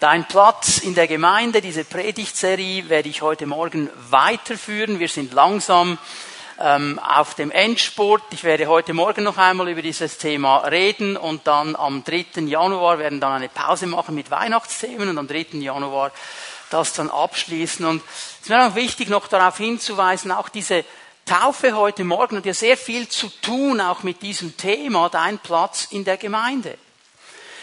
Dein Platz in der Gemeinde, diese Predigtserie werde ich heute Morgen weiterführen. Wir sind langsam ähm, auf dem Endspurt. Ich werde heute Morgen noch einmal über dieses Thema reden und dann am 3. Januar werden dann eine Pause machen mit Weihnachtsthemen und am 3. Januar das dann abschließen. Und es ist mir auch wichtig, noch darauf hinzuweisen, auch diese Taufe heute Morgen hat ja sehr viel zu tun, auch mit diesem Thema, dein Platz in der Gemeinde.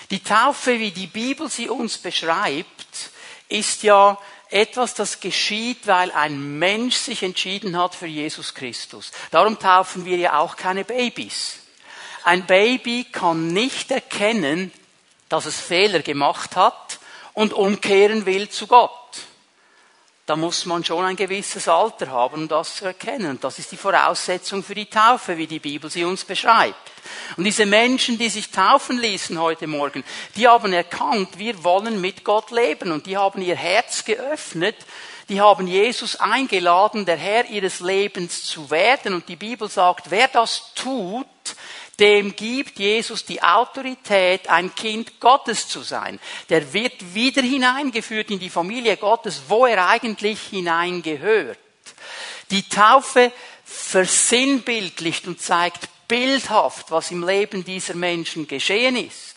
Die Taufe, wie die Bibel sie uns beschreibt, ist ja etwas, das geschieht, weil ein Mensch sich entschieden hat für Jesus Christus. Darum taufen wir ja auch keine Babys. Ein Baby kann nicht erkennen, dass es Fehler gemacht hat und umkehren will zu Gott da muss man schon ein gewisses Alter haben, um das zu erkennen. Und das ist die Voraussetzung für die Taufe, wie die Bibel sie uns beschreibt. Und diese Menschen, die sich taufen ließen heute Morgen, die haben erkannt, wir wollen mit Gott leben. Und die haben ihr Herz geöffnet. Die haben Jesus eingeladen, der Herr ihres Lebens zu werden. Und die Bibel sagt, wer das tut, dem gibt Jesus die Autorität, ein Kind Gottes zu sein. Der wird wieder hineingeführt in die Familie Gottes, wo er eigentlich hineingehört. Die Taufe versinnbildlicht und zeigt bildhaft, was im Leben dieser Menschen geschehen ist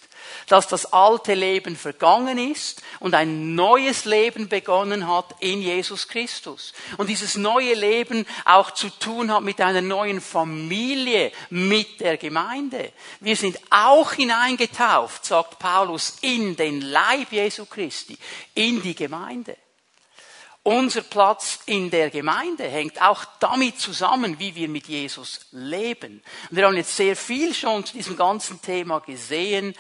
dass das alte Leben vergangen ist und ein neues Leben begonnen hat in Jesus Christus. Und dieses neue Leben auch zu tun hat mit einer neuen Familie, mit der Gemeinde. Wir sind auch hineingetauft, sagt Paulus, in den Leib Jesu Christi, in die Gemeinde. Unser Platz in der Gemeinde hängt auch damit zusammen, wie wir mit Jesus leben. Und wir haben jetzt sehr viel schon zu diesem ganzen Thema gesehen.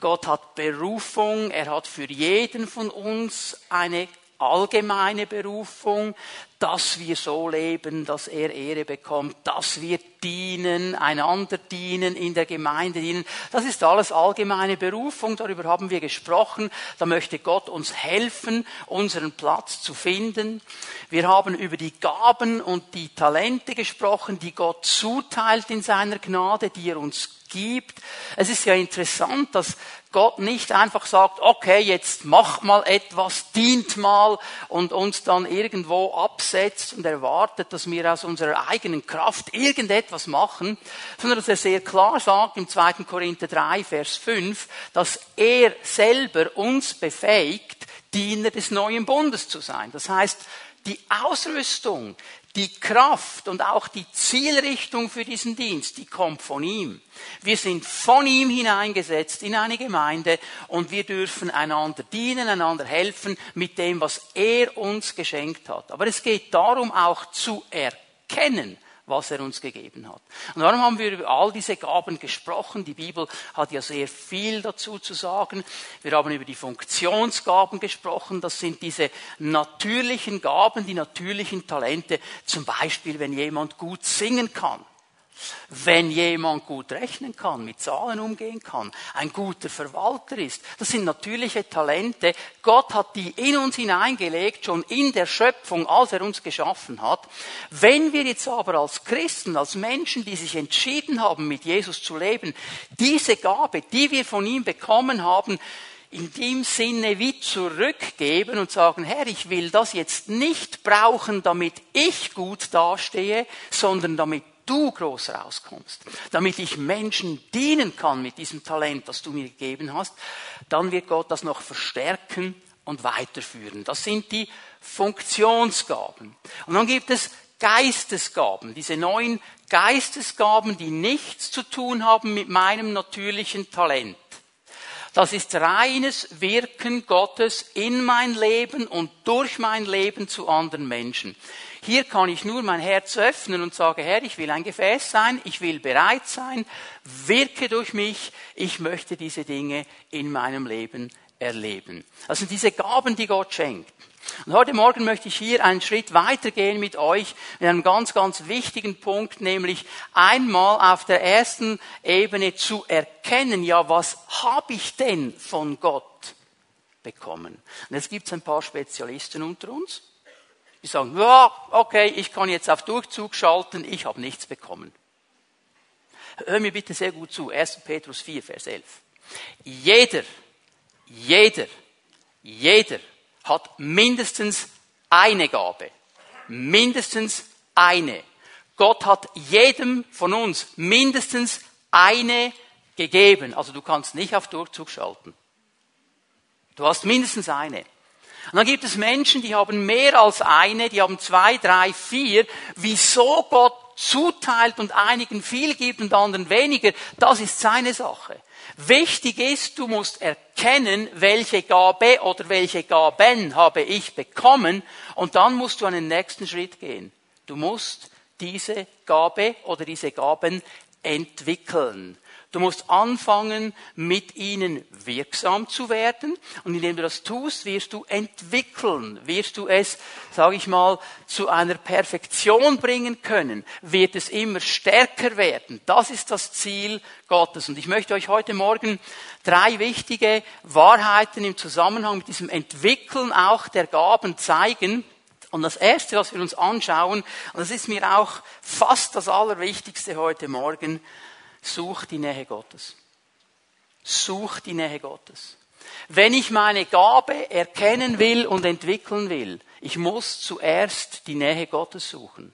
Gott hat Berufung, er hat für jeden von uns eine allgemeine Berufung, dass wir so leben, dass er Ehre bekommt, dass wir dienen, einander dienen, in der Gemeinde dienen. Das ist alles allgemeine Berufung, darüber haben wir gesprochen. Da möchte Gott uns helfen, unseren Platz zu finden. Wir haben über die Gaben und die Talente gesprochen, die Gott zuteilt in seiner Gnade, die er uns gibt. Es ist ja interessant, dass Gott nicht einfach sagt, okay, jetzt mach mal etwas, dient mal und uns dann irgendwo absetzt und erwartet, dass wir aus unserer eigenen Kraft irgendetwas machen, sondern dass er sehr klar sagt im 2. Korinther 3, Vers 5, dass er selber uns befähigt, Diener des neuen Bundes zu sein. Das heißt, die Ausrüstung, die Kraft und auch die Zielrichtung für diesen Dienst, die kommt von ihm. Wir sind von ihm hineingesetzt in eine Gemeinde und wir dürfen einander dienen, einander helfen mit dem, was er uns geschenkt hat. Aber es geht darum auch zu erkennen, was er uns gegeben hat. Und darum haben wir über all diese Gaben gesprochen. Die Bibel hat ja sehr viel dazu zu sagen. Wir haben über die Funktionsgaben gesprochen. Das sind diese natürlichen Gaben, die natürlichen Talente. Zum Beispiel, wenn jemand gut singen kann wenn jemand gut rechnen kann, mit Zahlen umgehen kann, ein guter Verwalter ist, das sind natürliche Talente. Gott hat die in uns hineingelegt, schon in der Schöpfung, als er uns geschaffen hat. Wenn wir jetzt aber als Christen, als Menschen, die sich entschieden haben, mit Jesus zu leben, diese Gabe, die wir von ihm bekommen haben, in dem Sinne wie zurückgeben und sagen, Herr, ich will das jetzt nicht brauchen, damit ich gut dastehe, sondern damit du groß rauskommst, damit ich Menschen dienen kann mit diesem Talent, das du mir gegeben hast, dann wird Gott das noch verstärken und weiterführen. Das sind die Funktionsgaben. Und dann gibt es Geistesgaben, diese neuen Geistesgaben, die nichts zu tun haben mit meinem natürlichen Talent. Das ist reines Wirken Gottes in mein Leben und durch mein Leben zu anderen Menschen. Hier kann ich nur mein Herz öffnen und sagen, Herr, ich will ein Gefäß sein, ich will bereit sein, wirke durch mich, ich möchte diese Dinge in meinem Leben erleben. Das sind diese Gaben, die Gott schenkt. Und heute Morgen möchte ich hier einen Schritt weitergehen mit euch mit einem ganz, ganz wichtigen Punkt, nämlich einmal auf der ersten Ebene zu erkennen, ja, was habe ich denn von Gott bekommen? Und jetzt gibt es ein paar Spezialisten unter uns. Die sagen, ja, okay, ich kann jetzt auf Durchzug schalten, ich habe nichts bekommen. Hör mir bitte sehr gut zu. 1. Petrus 4, Vers 11. Jeder, jeder, jeder hat mindestens eine Gabe. Mindestens eine. Gott hat jedem von uns mindestens eine gegeben. Also du kannst nicht auf Durchzug schalten. Du hast mindestens eine. Und dann gibt es Menschen, die haben mehr als eine, die haben zwei, drei, vier. Wieso Gott zuteilt und einigen viel gibt und anderen weniger, das ist seine Sache. Wichtig ist, du musst erkennen, welche Gabe oder welche Gaben habe ich bekommen und dann musst du einen nächsten Schritt gehen. Du musst diese Gabe oder diese Gaben entwickeln. Du musst anfangen, mit ihnen wirksam zu werden. Und indem du das tust, wirst du entwickeln, wirst du es, sage ich mal, zu einer Perfektion bringen können, wird es immer stärker werden. Das ist das Ziel Gottes. Und ich möchte euch heute Morgen drei wichtige Wahrheiten im Zusammenhang mit diesem Entwickeln auch der Gaben zeigen. Und das Erste, was wir uns anschauen, und das ist mir auch fast das Allerwichtigste heute Morgen, Such die Nähe Gottes. Such die Nähe Gottes. Wenn ich meine Gabe erkennen will und entwickeln will, ich muss zuerst die Nähe Gottes suchen.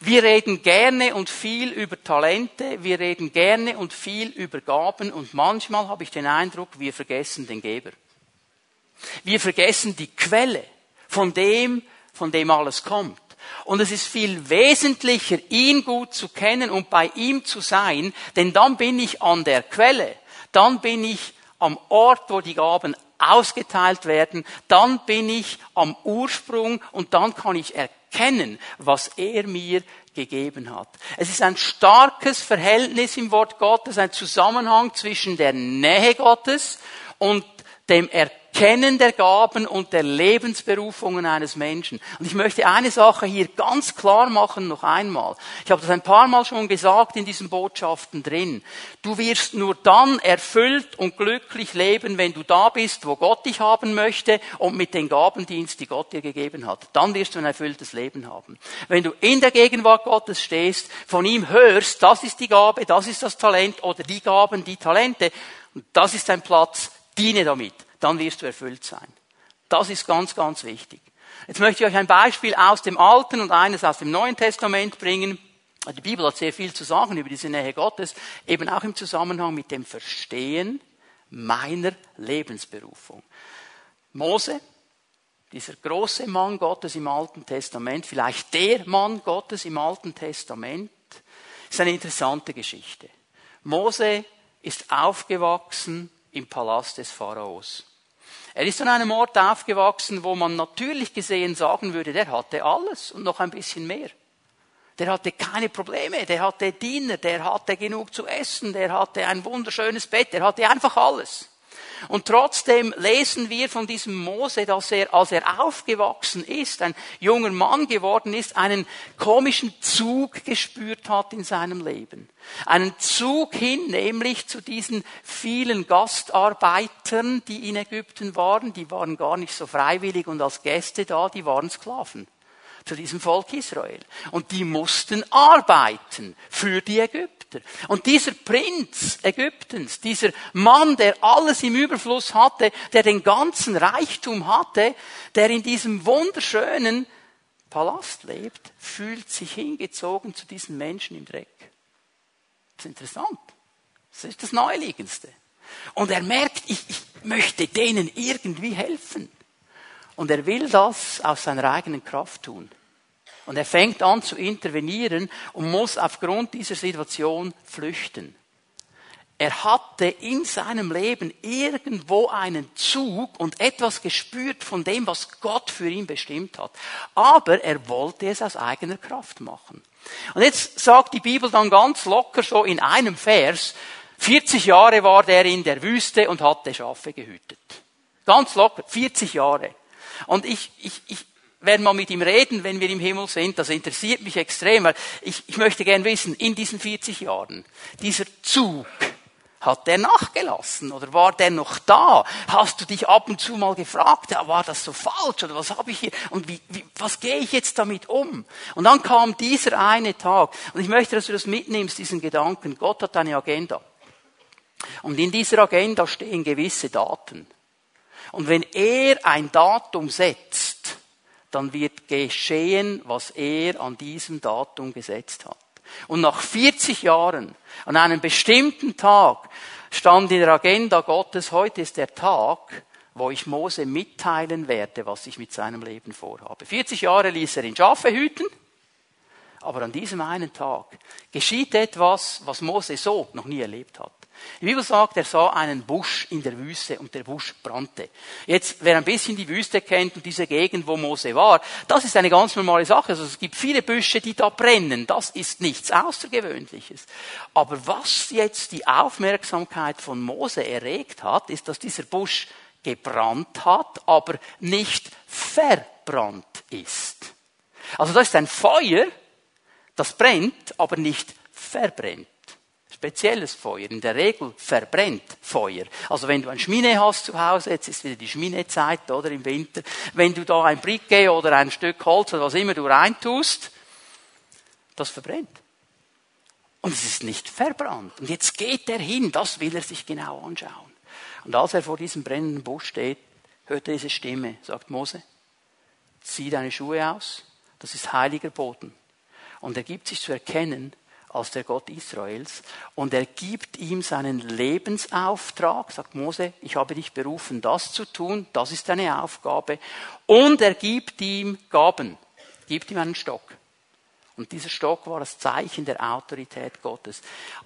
Wir reden gerne und viel über Talente, wir reden gerne und viel über Gaben und manchmal habe ich den Eindruck, wir vergessen den Geber. Wir vergessen die Quelle von dem, von dem alles kommt. Und es ist viel wesentlicher, ihn gut zu kennen und bei ihm zu sein, denn dann bin ich an der Quelle. Dann bin ich am Ort, wo die Gaben ausgeteilt werden. Dann bin ich am Ursprung und dann kann ich erkennen, was er mir gegeben hat. Es ist ein starkes Verhältnis im Wort Gottes, ein Zusammenhang zwischen der Nähe Gottes und dem Erkennen Kennen der Gaben und der Lebensberufungen eines Menschen. Und ich möchte eine Sache hier ganz klar machen, noch einmal. Ich habe das ein paar Mal schon gesagt in diesen Botschaften drin. Du wirst nur dann erfüllt und glücklich leben, wenn du da bist, wo Gott dich haben möchte und mit den Gabendienst, die Gott dir gegeben hat. Dann wirst du ein erfülltes Leben haben. Wenn du in der Gegenwart Gottes stehst, von ihm hörst, das ist die Gabe, das ist das Talent oder die Gaben, die Talente, das ist dein Platz, diene damit dann wirst du erfüllt sein. Das ist ganz, ganz wichtig. Jetzt möchte ich euch ein Beispiel aus dem Alten und eines aus dem Neuen Testament bringen. Die Bibel hat sehr viel zu sagen über diese Nähe Gottes, eben auch im Zusammenhang mit dem Verstehen meiner Lebensberufung. Mose, dieser große Mann Gottes im Alten Testament, vielleicht der Mann Gottes im Alten Testament, ist eine interessante Geschichte. Mose ist aufgewachsen im Palast des Pharaos. Er ist an einem Ort aufgewachsen, wo man natürlich gesehen sagen würde, der hatte alles und noch ein bisschen mehr. Der hatte keine Probleme, der hatte Diener, der hatte genug zu essen, der hatte ein wunderschönes Bett, der hatte einfach alles. Und trotzdem lesen wir von diesem Mose, dass er, als er aufgewachsen ist, ein junger Mann geworden ist, einen komischen Zug gespürt hat in seinem Leben. Einen Zug hin, nämlich zu diesen vielen Gastarbeitern, die in Ägypten waren. Die waren gar nicht so freiwillig und als Gäste da, die waren Sklaven zu diesem Volk Israel. Und die mussten arbeiten für die Ägypter. Und dieser Prinz Ägyptens, dieser Mann, der alles im Überfluss hatte, der den ganzen Reichtum hatte, der in diesem wunderschönen Palast lebt, fühlt sich hingezogen zu diesen Menschen im Dreck. Das ist interessant. Das ist das Neuliegendste. Und er merkt, ich, ich möchte denen irgendwie helfen. Und er will das aus seiner eigenen Kraft tun. Und er fängt an zu intervenieren und muss aufgrund dieser Situation flüchten. Er hatte in seinem Leben irgendwo einen Zug und etwas gespürt von dem, was Gott für ihn bestimmt hat. Aber er wollte es aus eigener Kraft machen. Und jetzt sagt die Bibel dann ganz locker so in einem Vers, 40 Jahre war der in der Wüste und hatte Schafe gehütet. Ganz locker, 40 Jahre. Und ich, ich, ich werde mal mit ihm reden, wenn wir im Himmel sind. Das interessiert mich extrem, weil ich, ich möchte gern wissen, in diesen 40 Jahren, dieser Zug, hat der nachgelassen oder war der noch da? Hast du dich ab und zu mal gefragt, ja, war das so falsch oder was habe ich hier und wie, wie, was gehe ich jetzt damit um? Und dann kam dieser eine Tag und ich möchte, dass du das mitnimmst, diesen Gedanken. Gott hat eine Agenda. Und in dieser Agenda stehen gewisse Daten. Und wenn er ein Datum setzt, dann wird geschehen, was er an diesem Datum gesetzt hat. Und nach 40 Jahren, an einem bestimmten Tag, stand in der Agenda Gottes, heute ist der Tag, wo ich Mose mitteilen werde, was ich mit seinem Leben vorhabe. 40 Jahre ließ er in Schafe hüten, aber an diesem einen Tag geschieht etwas, was Mose so noch nie erlebt hat. Die Bibel sagt, er sah einen Busch in der Wüste und der Busch brannte. Jetzt, wer ein bisschen die Wüste kennt und diese Gegend, wo Mose war, das ist eine ganz normale Sache. Also es gibt viele Büsche, die da brennen. Das ist nichts Außergewöhnliches. Aber was jetzt die Aufmerksamkeit von Mose erregt hat, ist, dass dieser Busch gebrannt hat, aber nicht verbrannt ist. Also das ist ein Feuer, das brennt, aber nicht verbrennt spezielles Feuer. In der Regel verbrennt Feuer. Also wenn du ein Schmine hast zu Hause, jetzt ist wieder die Schminezeit, oder im Winter, wenn du da ein Bricke oder ein Stück Holz oder was immer du reintust, das verbrennt. Und es ist nicht verbrannt. Und jetzt geht er hin, das will er sich genau anschauen. Und als er vor diesem brennenden Busch steht, hört er diese Stimme, sagt Mose, zieh deine Schuhe aus, das ist heiliger Boden. Und er gibt sich zu erkennen, als der Gott Israels. Und er gibt ihm seinen Lebensauftrag, sagt Mose, ich habe dich berufen, das zu tun, das ist deine Aufgabe. Und er gibt ihm Gaben, gibt ihm einen Stock. Und dieser Stock war das Zeichen der Autorität Gottes.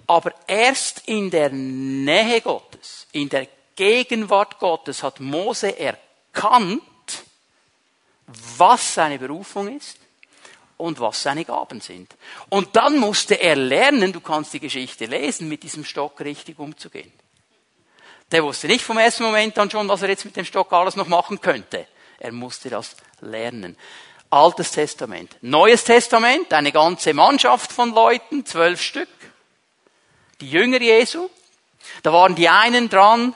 Aber erst in der Nähe Gottes, in der Gegenwart Gottes hat Mose erkannt, was seine Berufung ist und was seine Gaben sind. Und dann musste er lernen, du kannst die Geschichte lesen, mit diesem Stock richtig umzugehen. Der wusste nicht vom ersten Moment an schon, was er jetzt mit dem Stock alles noch machen könnte. Er musste das lernen. Altes Testament. Neues Testament, eine ganze Mannschaft von Leuten, zwölf Stück. Die Jünger Jesu. Da waren die einen dran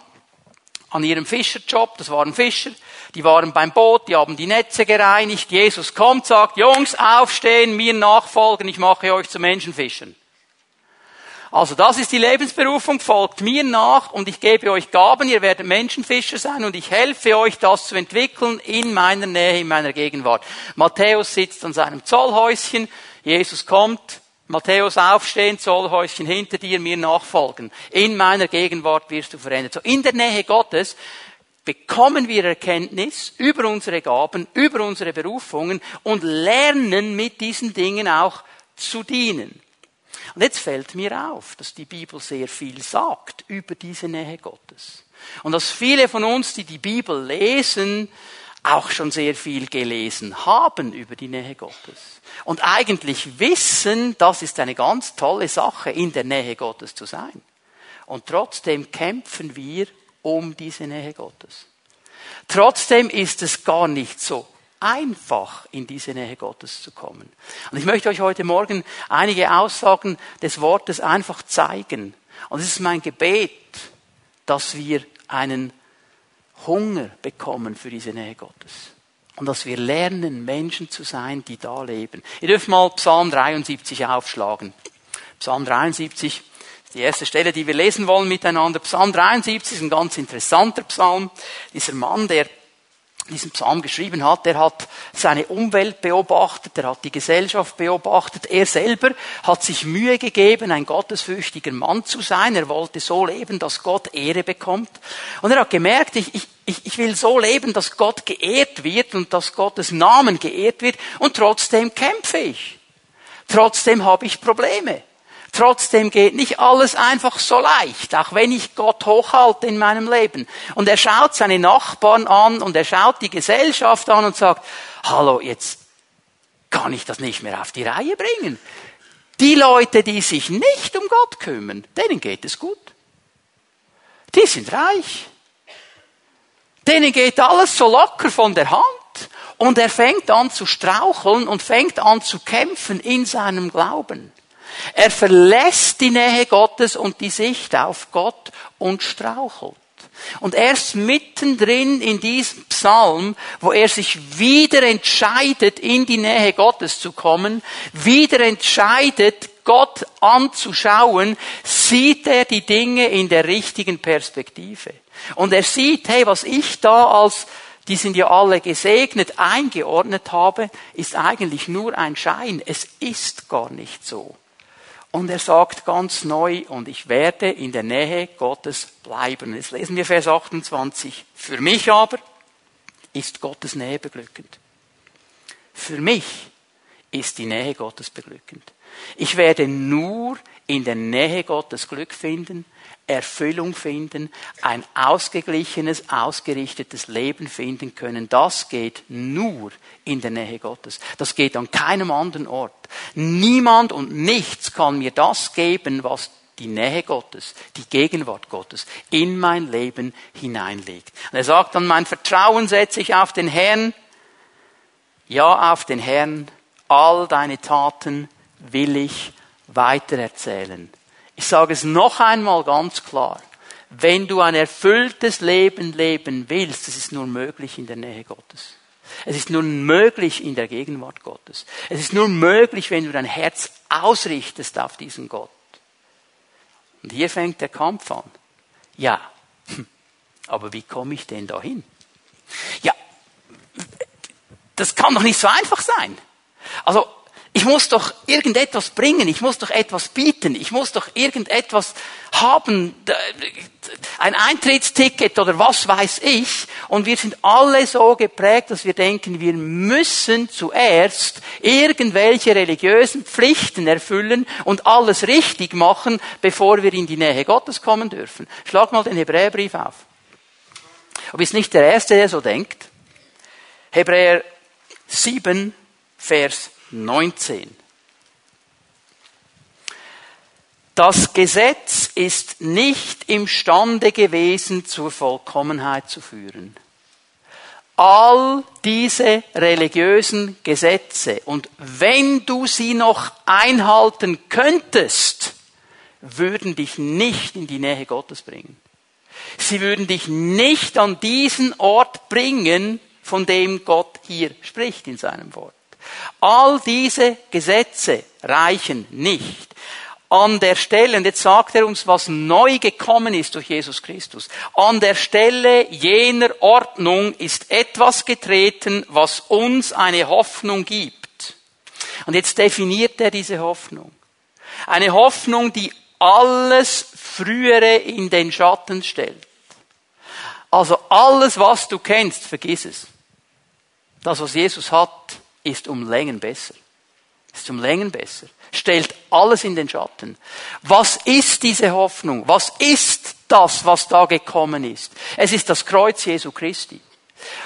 an ihrem Fischerjob, das waren Fischer. Die waren beim Boot, die haben die Netze gereinigt. Jesus kommt, sagt, Jungs, aufstehen, mir nachfolgen, ich mache euch zu Menschenfischern. Also das ist die Lebensberufung, folgt mir nach und ich gebe euch Gaben, ihr werdet Menschenfischer sein und ich helfe euch, das zu entwickeln in meiner Nähe, in meiner Gegenwart. Matthäus sitzt an seinem Zollhäuschen, Jesus kommt, Matthäus aufstehen, Zollhäuschen hinter dir, mir nachfolgen. In meiner Gegenwart wirst du verändert. So in der Nähe Gottes bekommen wir Erkenntnis über unsere Gaben, über unsere Berufungen und lernen mit diesen Dingen auch zu dienen. Und jetzt fällt mir auf, dass die Bibel sehr viel sagt über diese Nähe Gottes. Und dass viele von uns, die die Bibel lesen, auch schon sehr viel gelesen haben über die Nähe Gottes. Und eigentlich wissen, das ist eine ganz tolle Sache, in der Nähe Gottes zu sein. Und trotzdem kämpfen wir um diese Nähe Gottes. Trotzdem ist es gar nicht so einfach, in diese Nähe Gottes zu kommen. Und ich möchte euch heute Morgen einige Aussagen des Wortes einfach zeigen. Und es ist mein Gebet, dass wir einen Hunger bekommen für diese Nähe Gottes. Und dass wir lernen, Menschen zu sein, die da leben. Ihr dürft mal Psalm 73 aufschlagen. Psalm 73 die erste Stelle, die wir lesen wollen miteinander. Psalm 73 ist ein ganz interessanter Psalm. Dieser Mann, der diesen Psalm geschrieben hat, der hat seine Umwelt beobachtet, der hat die Gesellschaft beobachtet, er selber hat sich Mühe gegeben, ein gottesfürchtiger Mann zu sein, er wollte so leben, dass Gott Ehre bekommt. Und er hat gemerkt, ich, ich, ich will so leben, dass Gott geehrt wird und dass Gottes Namen geehrt wird und trotzdem kämpfe ich. Trotzdem habe ich Probleme. Trotzdem geht nicht alles einfach so leicht, auch wenn ich Gott hochhalte in meinem Leben. Und er schaut seine Nachbarn an und er schaut die Gesellschaft an und sagt, hallo, jetzt kann ich das nicht mehr auf die Reihe bringen. Die Leute, die sich nicht um Gott kümmern, denen geht es gut. Die sind reich. Denen geht alles so locker von der Hand. Und er fängt an zu straucheln und fängt an zu kämpfen in seinem Glauben. Er verlässt die Nähe Gottes und die Sicht auf Gott und strauchelt. Und erst mittendrin in diesem Psalm, wo er sich wieder entscheidet, in die Nähe Gottes zu kommen, wieder entscheidet, Gott anzuschauen, sieht er die Dinge in der richtigen Perspektive. Und er sieht, hey, was ich da als, die sind ja alle gesegnet, eingeordnet habe, ist eigentlich nur ein Schein. Es ist gar nicht so. Und er sagt ganz neu, und ich werde in der Nähe Gottes bleiben. Jetzt lesen wir Vers 28. Für mich aber ist Gottes Nähe beglückend. Für mich ist die Nähe Gottes beglückend. Ich werde nur in der Nähe Gottes Glück finden, Erfüllung finden, ein ausgeglichenes, ausgerichtetes Leben finden können. Das geht nur in der Nähe Gottes. Das geht an keinem anderen Ort. Niemand und nichts kann mir das geben, was die Nähe Gottes, die Gegenwart Gottes in mein Leben hineinlegt. Und er sagt dann, mein Vertrauen setze ich auf den Herrn, ja auf den Herrn, all deine Taten will ich weitererzählen. Ich sage es noch einmal ganz klar. Wenn du ein erfülltes Leben leben willst, das ist nur möglich in der Nähe Gottes. Es ist nur möglich in der Gegenwart Gottes. Es ist nur möglich, wenn du dein Herz ausrichtest auf diesen Gott. Und hier fängt der Kampf an. Ja, aber wie komme ich denn dahin? Ja, das kann doch nicht so einfach sein. Also ich muss doch irgendetwas bringen, ich muss doch etwas bieten, ich muss doch irgendetwas haben, ein Eintrittsticket oder was weiß ich. Und wir sind alle so geprägt, dass wir denken, wir müssen zuerst irgendwelche religiösen Pflichten erfüllen und alles richtig machen, bevor wir in die Nähe Gottes kommen dürfen. Schlag mal den Hebräerbrief auf. Du bist nicht der Erste, der so denkt. Hebräer 7, Vers 19. Das Gesetz ist nicht imstande gewesen, zur Vollkommenheit zu führen. All diese religiösen Gesetze und wenn du sie noch einhalten könntest, würden dich nicht in die Nähe Gottes bringen. Sie würden dich nicht an diesen Ort bringen, von dem Gott hier spricht in seinem Wort. All diese Gesetze reichen nicht. An der Stelle, und jetzt sagt er uns, was neu gekommen ist durch Jesus Christus. An der Stelle jener Ordnung ist etwas getreten, was uns eine Hoffnung gibt. Und jetzt definiert er diese Hoffnung. Eine Hoffnung, die alles Frühere in den Schatten stellt. Also alles, was du kennst, vergiss es. Das, was Jesus hat, ist um Längen besser. Ist um Längen besser. Stellt alles in den Schatten. Was ist diese Hoffnung? Was ist das, was da gekommen ist? Es ist das Kreuz Jesu Christi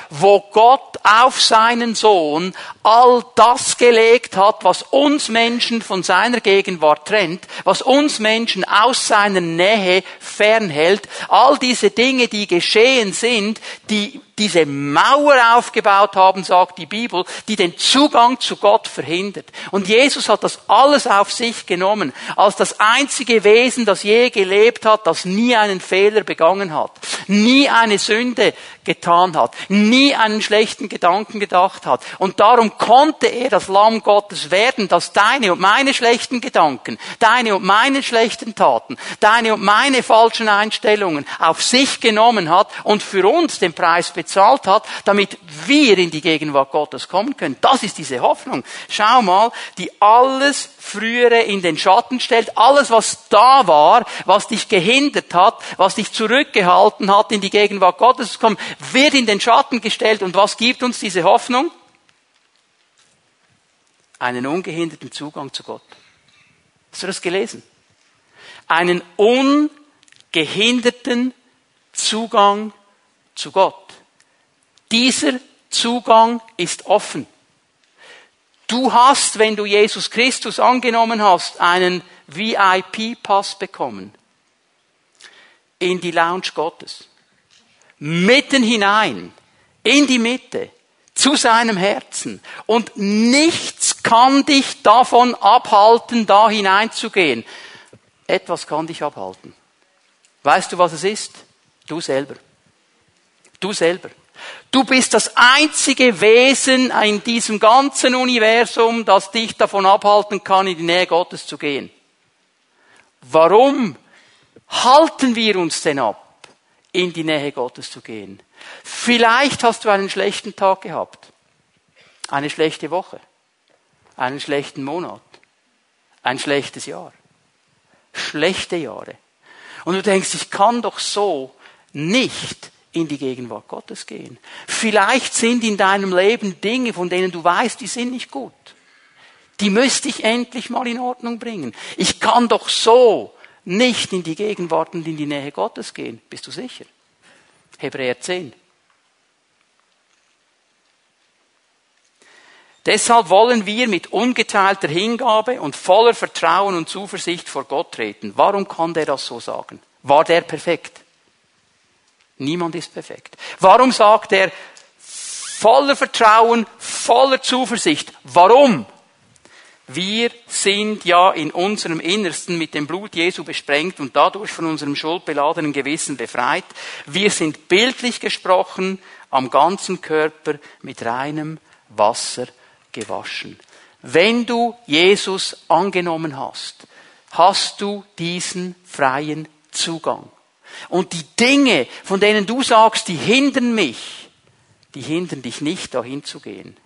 wo Gott auf seinen Sohn all das gelegt hat, was uns Menschen von seiner Gegenwart trennt, was uns Menschen aus seiner Nähe fernhält, all diese Dinge, die geschehen sind, die diese Mauer aufgebaut haben, sagt die Bibel, die den Zugang zu Gott verhindert. Und Jesus hat das alles auf sich genommen, als das einzige Wesen, das je gelebt hat, das nie einen Fehler begangen hat, nie eine Sünde getan hat, nie einen schlechten Gedanken gedacht hat. Und darum konnte er das Lamm Gottes werden, das deine und meine schlechten Gedanken, deine und meine schlechten Taten, deine und meine falschen Einstellungen auf sich genommen hat und für uns den Preis bezahlt hat, damit wir in die Gegenwart Gottes kommen können. Das ist diese Hoffnung. Schau mal, die alles frühere in den Schatten stellt, alles was da war, was dich gehindert hat, was dich zurückgehalten hat, in die Gegenwart Gottes zu kommen, wird in den Schatten gestellt. Und was gibt uns diese Hoffnung? Einen ungehinderten Zugang zu Gott. Hast du das gelesen? Einen ungehinderten Zugang zu Gott. Dieser Zugang ist offen. Du hast, wenn du Jesus Christus angenommen hast, einen VIP-Pass bekommen. In die Lounge Gottes mitten hinein, in die Mitte, zu seinem Herzen. Und nichts kann dich davon abhalten, da hineinzugehen. Etwas kann dich abhalten. Weißt du, was es ist? Du selber. Du selber. Du bist das einzige Wesen in diesem ganzen Universum, das dich davon abhalten kann, in die Nähe Gottes zu gehen. Warum halten wir uns denn ab? in die Nähe Gottes zu gehen. Vielleicht hast du einen schlechten Tag gehabt, eine schlechte Woche, einen schlechten Monat, ein schlechtes Jahr, schlechte Jahre. Und du denkst, ich kann doch so nicht in die Gegenwart Gottes gehen. Vielleicht sind in deinem Leben Dinge, von denen du weißt, die sind nicht gut. Die müsste ich endlich mal in Ordnung bringen. Ich kann doch so nicht in die Gegenwart und in die Nähe Gottes gehen. Bist du sicher? Hebräer 10. Deshalb wollen wir mit ungeteilter Hingabe und voller Vertrauen und Zuversicht vor Gott treten. Warum kann der das so sagen? War der perfekt? Niemand ist perfekt. Warum sagt er voller Vertrauen, voller Zuversicht? Warum? Wir sind ja in unserem Innersten mit dem Blut Jesu besprengt und dadurch von unserem schuldbeladenen Gewissen befreit. Wir sind bildlich gesprochen am ganzen Körper mit reinem Wasser gewaschen. Wenn du Jesus angenommen hast, hast du diesen freien Zugang. Und die Dinge, von denen du sagst, die hindern mich, die hindern dich nicht, dahin zu gehen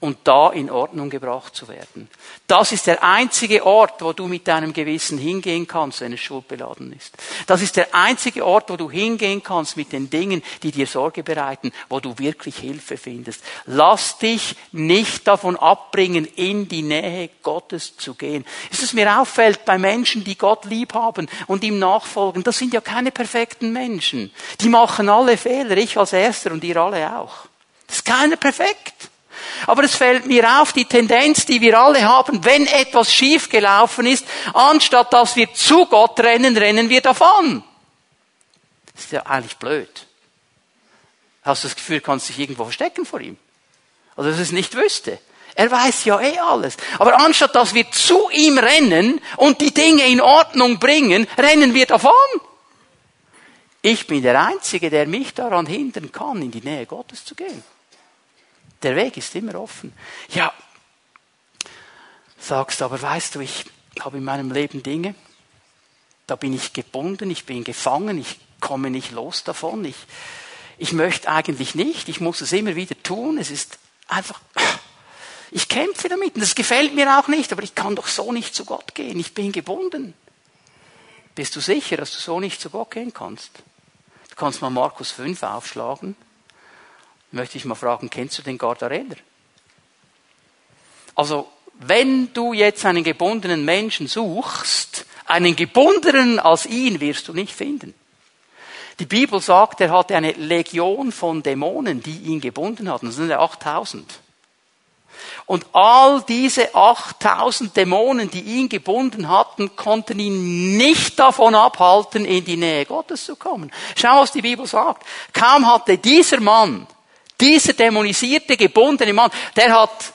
und da in Ordnung gebracht zu werden. Das ist der einzige Ort, wo du mit deinem Gewissen hingehen kannst, wenn es schuldbeladen ist. Das ist der einzige Ort, wo du hingehen kannst mit den Dingen, die dir Sorge bereiten, wo du wirklich Hilfe findest. Lass dich nicht davon abbringen, in die Nähe Gottes zu gehen. Ist es mir auffällt bei Menschen, die Gott lieb haben und ihm nachfolgen, das sind ja keine perfekten Menschen. Die machen alle Fehler, ich als Erster und ihr alle auch. Das ist keiner perfekt. Aber es fällt mir auf, die Tendenz, die wir alle haben, wenn etwas schiefgelaufen ist, anstatt dass wir zu Gott rennen, rennen wir davon. Das ist ja eigentlich blöd. Hast du das Gefühl, du kannst dich irgendwo verstecken vor ihm? Oder dass er es nicht wüsste. Er weiß ja eh alles. Aber anstatt dass wir zu ihm rennen und die Dinge in Ordnung bringen, rennen wir davon. Ich bin der Einzige, der mich daran hindern kann, in die Nähe Gottes zu gehen. Der Weg ist immer offen. Ja, sagst aber, weißt du, ich habe in meinem Leben Dinge, da bin ich gebunden, ich bin gefangen, ich komme nicht los davon, ich, ich möchte eigentlich nicht, ich muss es immer wieder tun, es ist einfach, ich kämpfe damit und das gefällt mir auch nicht, aber ich kann doch so nicht zu Gott gehen, ich bin gebunden. Bist du sicher, dass du so nicht zu Gott gehen kannst? Du kannst mal Markus 5 aufschlagen möchte ich mal fragen, kennst du den Gardarener? Also, wenn du jetzt einen gebundenen Menschen suchst, einen gebundenen als ihn wirst du nicht finden. Die Bibel sagt, er hatte eine Legion von Dämonen, die ihn gebunden hatten. Das sind ja 8000. Und all diese 8000 Dämonen, die ihn gebunden hatten, konnten ihn nicht davon abhalten, in die Nähe Gottes zu kommen. Schau, was die Bibel sagt. Kaum hatte dieser Mann dieser dämonisierte, gebundene Mann, der hat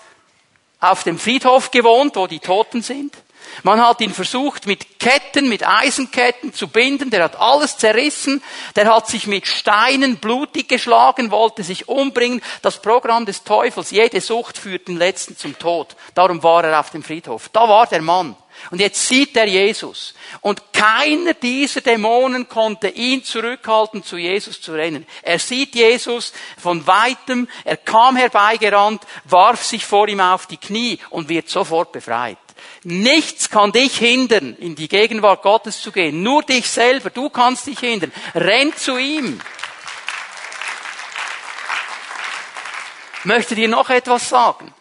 auf dem Friedhof gewohnt, wo die Toten sind. Man hat ihn versucht mit Ketten, mit Eisenketten zu binden, der hat alles zerrissen, der hat sich mit Steinen blutig geschlagen, wollte sich umbringen. Das Programm des Teufels, jede Sucht führt den Letzten zum Tod. Darum war er auf dem Friedhof. Da war der Mann. Und jetzt sieht er Jesus. Und keiner dieser Dämonen konnte ihn zurückhalten, zu Jesus zu rennen. Er sieht Jesus von weitem, er kam herbeigerannt, warf sich vor ihm auf die Knie und wird sofort befreit. Nichts kann dich hindern, in die Gegenwart Gottes zu gehen. Nur dich selber. Du kannst dich hindern. Renn zu ihm. Möchte dir noch etwas sagen?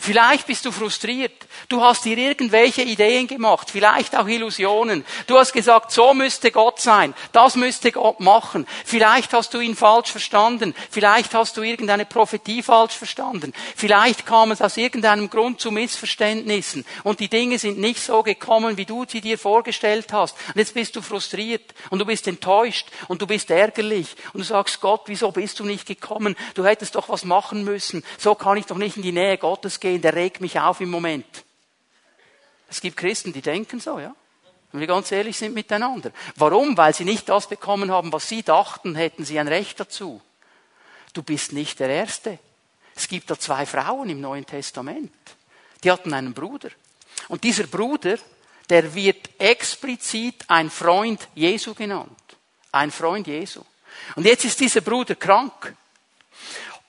Vielleicht bist du frustriert. Du hast dir irgendwelche Ideen gemacht, vielleicht auch Illusionen. Du hast gesagt, so müsste Gott sein, das müsste Gott machen. Vielleicht hast du ihn falsch verstanden, vielleicht hast du irgendeine Prophetie falsch verstanden, vielleicht kam es aus irgendeinem Grund zu Missverständnissen und die Dinge sind nicht so gekommen, wie du sie dir vorgestellt hast. Und jetzt bist du frustriert und du bist enttäuscht und du bist ärgerlich und du sagst, Gott, wieso bist du nicht gekommen? Du hättest doch was machen müssen. So kann ich doch nicht in die Nähe Gottes gehen, der regt mich auf im Moment. Es gibt Christen, die denken so, ja. Wenn wir ganz ehrlich sind miteinander. Warum? Weil sie nicht das bekommen haben, was sie dachten, hätten sie ein Recht dazu. Du bist nicht der Erste. Es gibt da zwei Frauen im Neuen Testament. Die hatten einen Bruder. Und dieser Bruder, der wird explizit ein Freund Jesu genannt. ein Freund Jesu. Und jetzt ist dieser Bruder krank.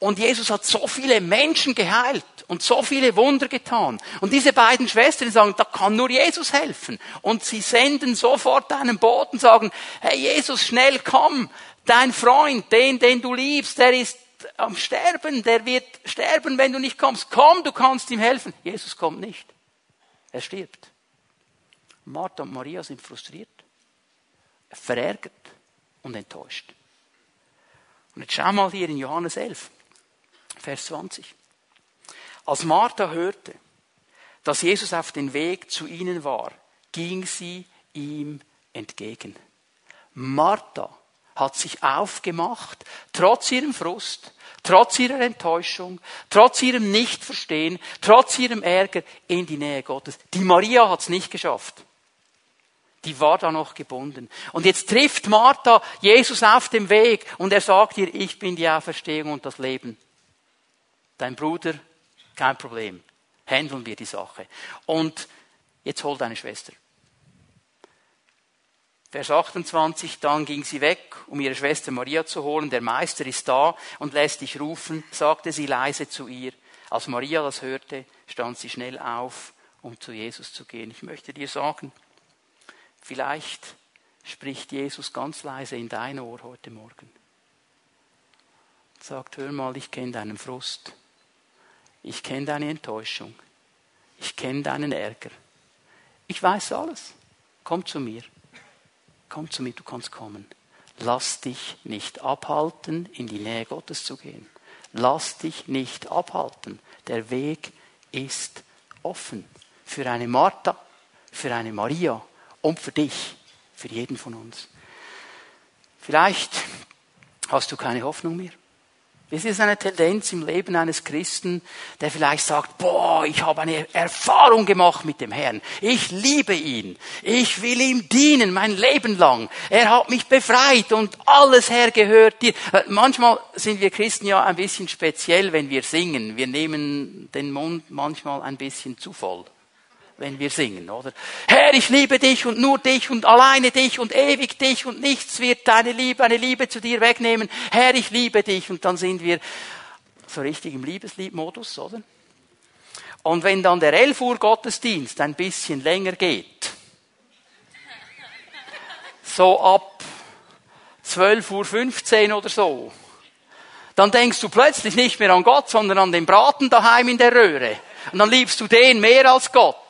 Und Jesus hat so viele Menschen geheilt und so viele Wunder getan. Und diese beiden Schwestern sagen, da kann nur Jesus helfen. Und sie senden sofort einen Boten, sagen, hey Jesus, schnell komm, dein Freund, den, den du liebst, der ist am Sterben, der wird sterben, wenn du nicht kommst. Komm, du kannst ihm helfen. Jesus kommt nicht. Er stirbt. Martha und Maria sind frustriert, verärgert und enttäuscht. Und jetzt schau mal hier in Johannes 11. Vers 20. Als Martha hörte, dass Jesus auf dem Weg zu ihnen war, ging sie ihm entgegen. Martha hat sich aufgemacht, trotz ihrem Frust, trotz ihrer Enttäuschung, trotz ihrem Nichtverstehen, trotz ihrem Ärger in die Nähe Gottes. Die Maria hat es nicht geschafft. Die war da noch gebunden. Und jetzt trifft Martha Jesus auf dem Weg und er sagt ihr, ich bin die Auferstehung und das Leben dein Bruder, kein Problem. Handeln wir die Sache. Und jetzt hol deine Schwester. Vers 28, dann ging sie weg, um ihre Schwester Maria zu holen. Der Meister ist da und lässt dich rufen, sagte sie leise zu ihr. Als Maria das hörte, stand sie schnell auf, um zu Jesus zu gehen. Ich möchte dir sagen, vielleicht spricht Jesus ganz leise in dein Ohr heute Morgen. Sagt, hör mal, ich kenne deinen Frust. Ich kenne deine Enttäuschung. Ich kenne deinen Ärger. Ich weiß alles. Komm zu mir. Komm zu mir, du kannst kommen. Lass dich nicht abhalten, in die Nähe Gottes zu gehen. Lass dich nicht abhalten. Der Weg ist offen. Für eine Martha, für eine Maria und für dich, für jeden von uns. Vielleicht hast du keine Hoffnung mehr. Es ist eine Tendenz im Leben eines Christen, der vielleicht sagt, boah, ich habe eine Erfahrung gemacht mit dem Herrn. Ich liebe ihn. Ich will ihm dienen mein Leben lang. Er hat mich befreit und alles Herr gehört dir. Äh, manchmal sind wir Christen ja ein bisschen speziell, wenn wir singen. Wir nehmen den Mund manchmal ein bisschen zu voll wenn wir singen, oder? Herr, ich liebe dich und nur dich und alleine dich und ewig dich und nichts wird deine Liebe, eine Liebe zu dir wegnehmen. Herr, ich liebe dich. Und dann sind wir so richtig im Liebesliebmodus, oder? Und wenn dann der 11 Uhr Gottesdienst ein bisschen länger geht, so ab 12.15 Uhr oder so, dann denkst du plötzlich nicht mehr an Gott, sondern an den Braten daheim in der Röhre. Und dann liebst du den mehr als Gott.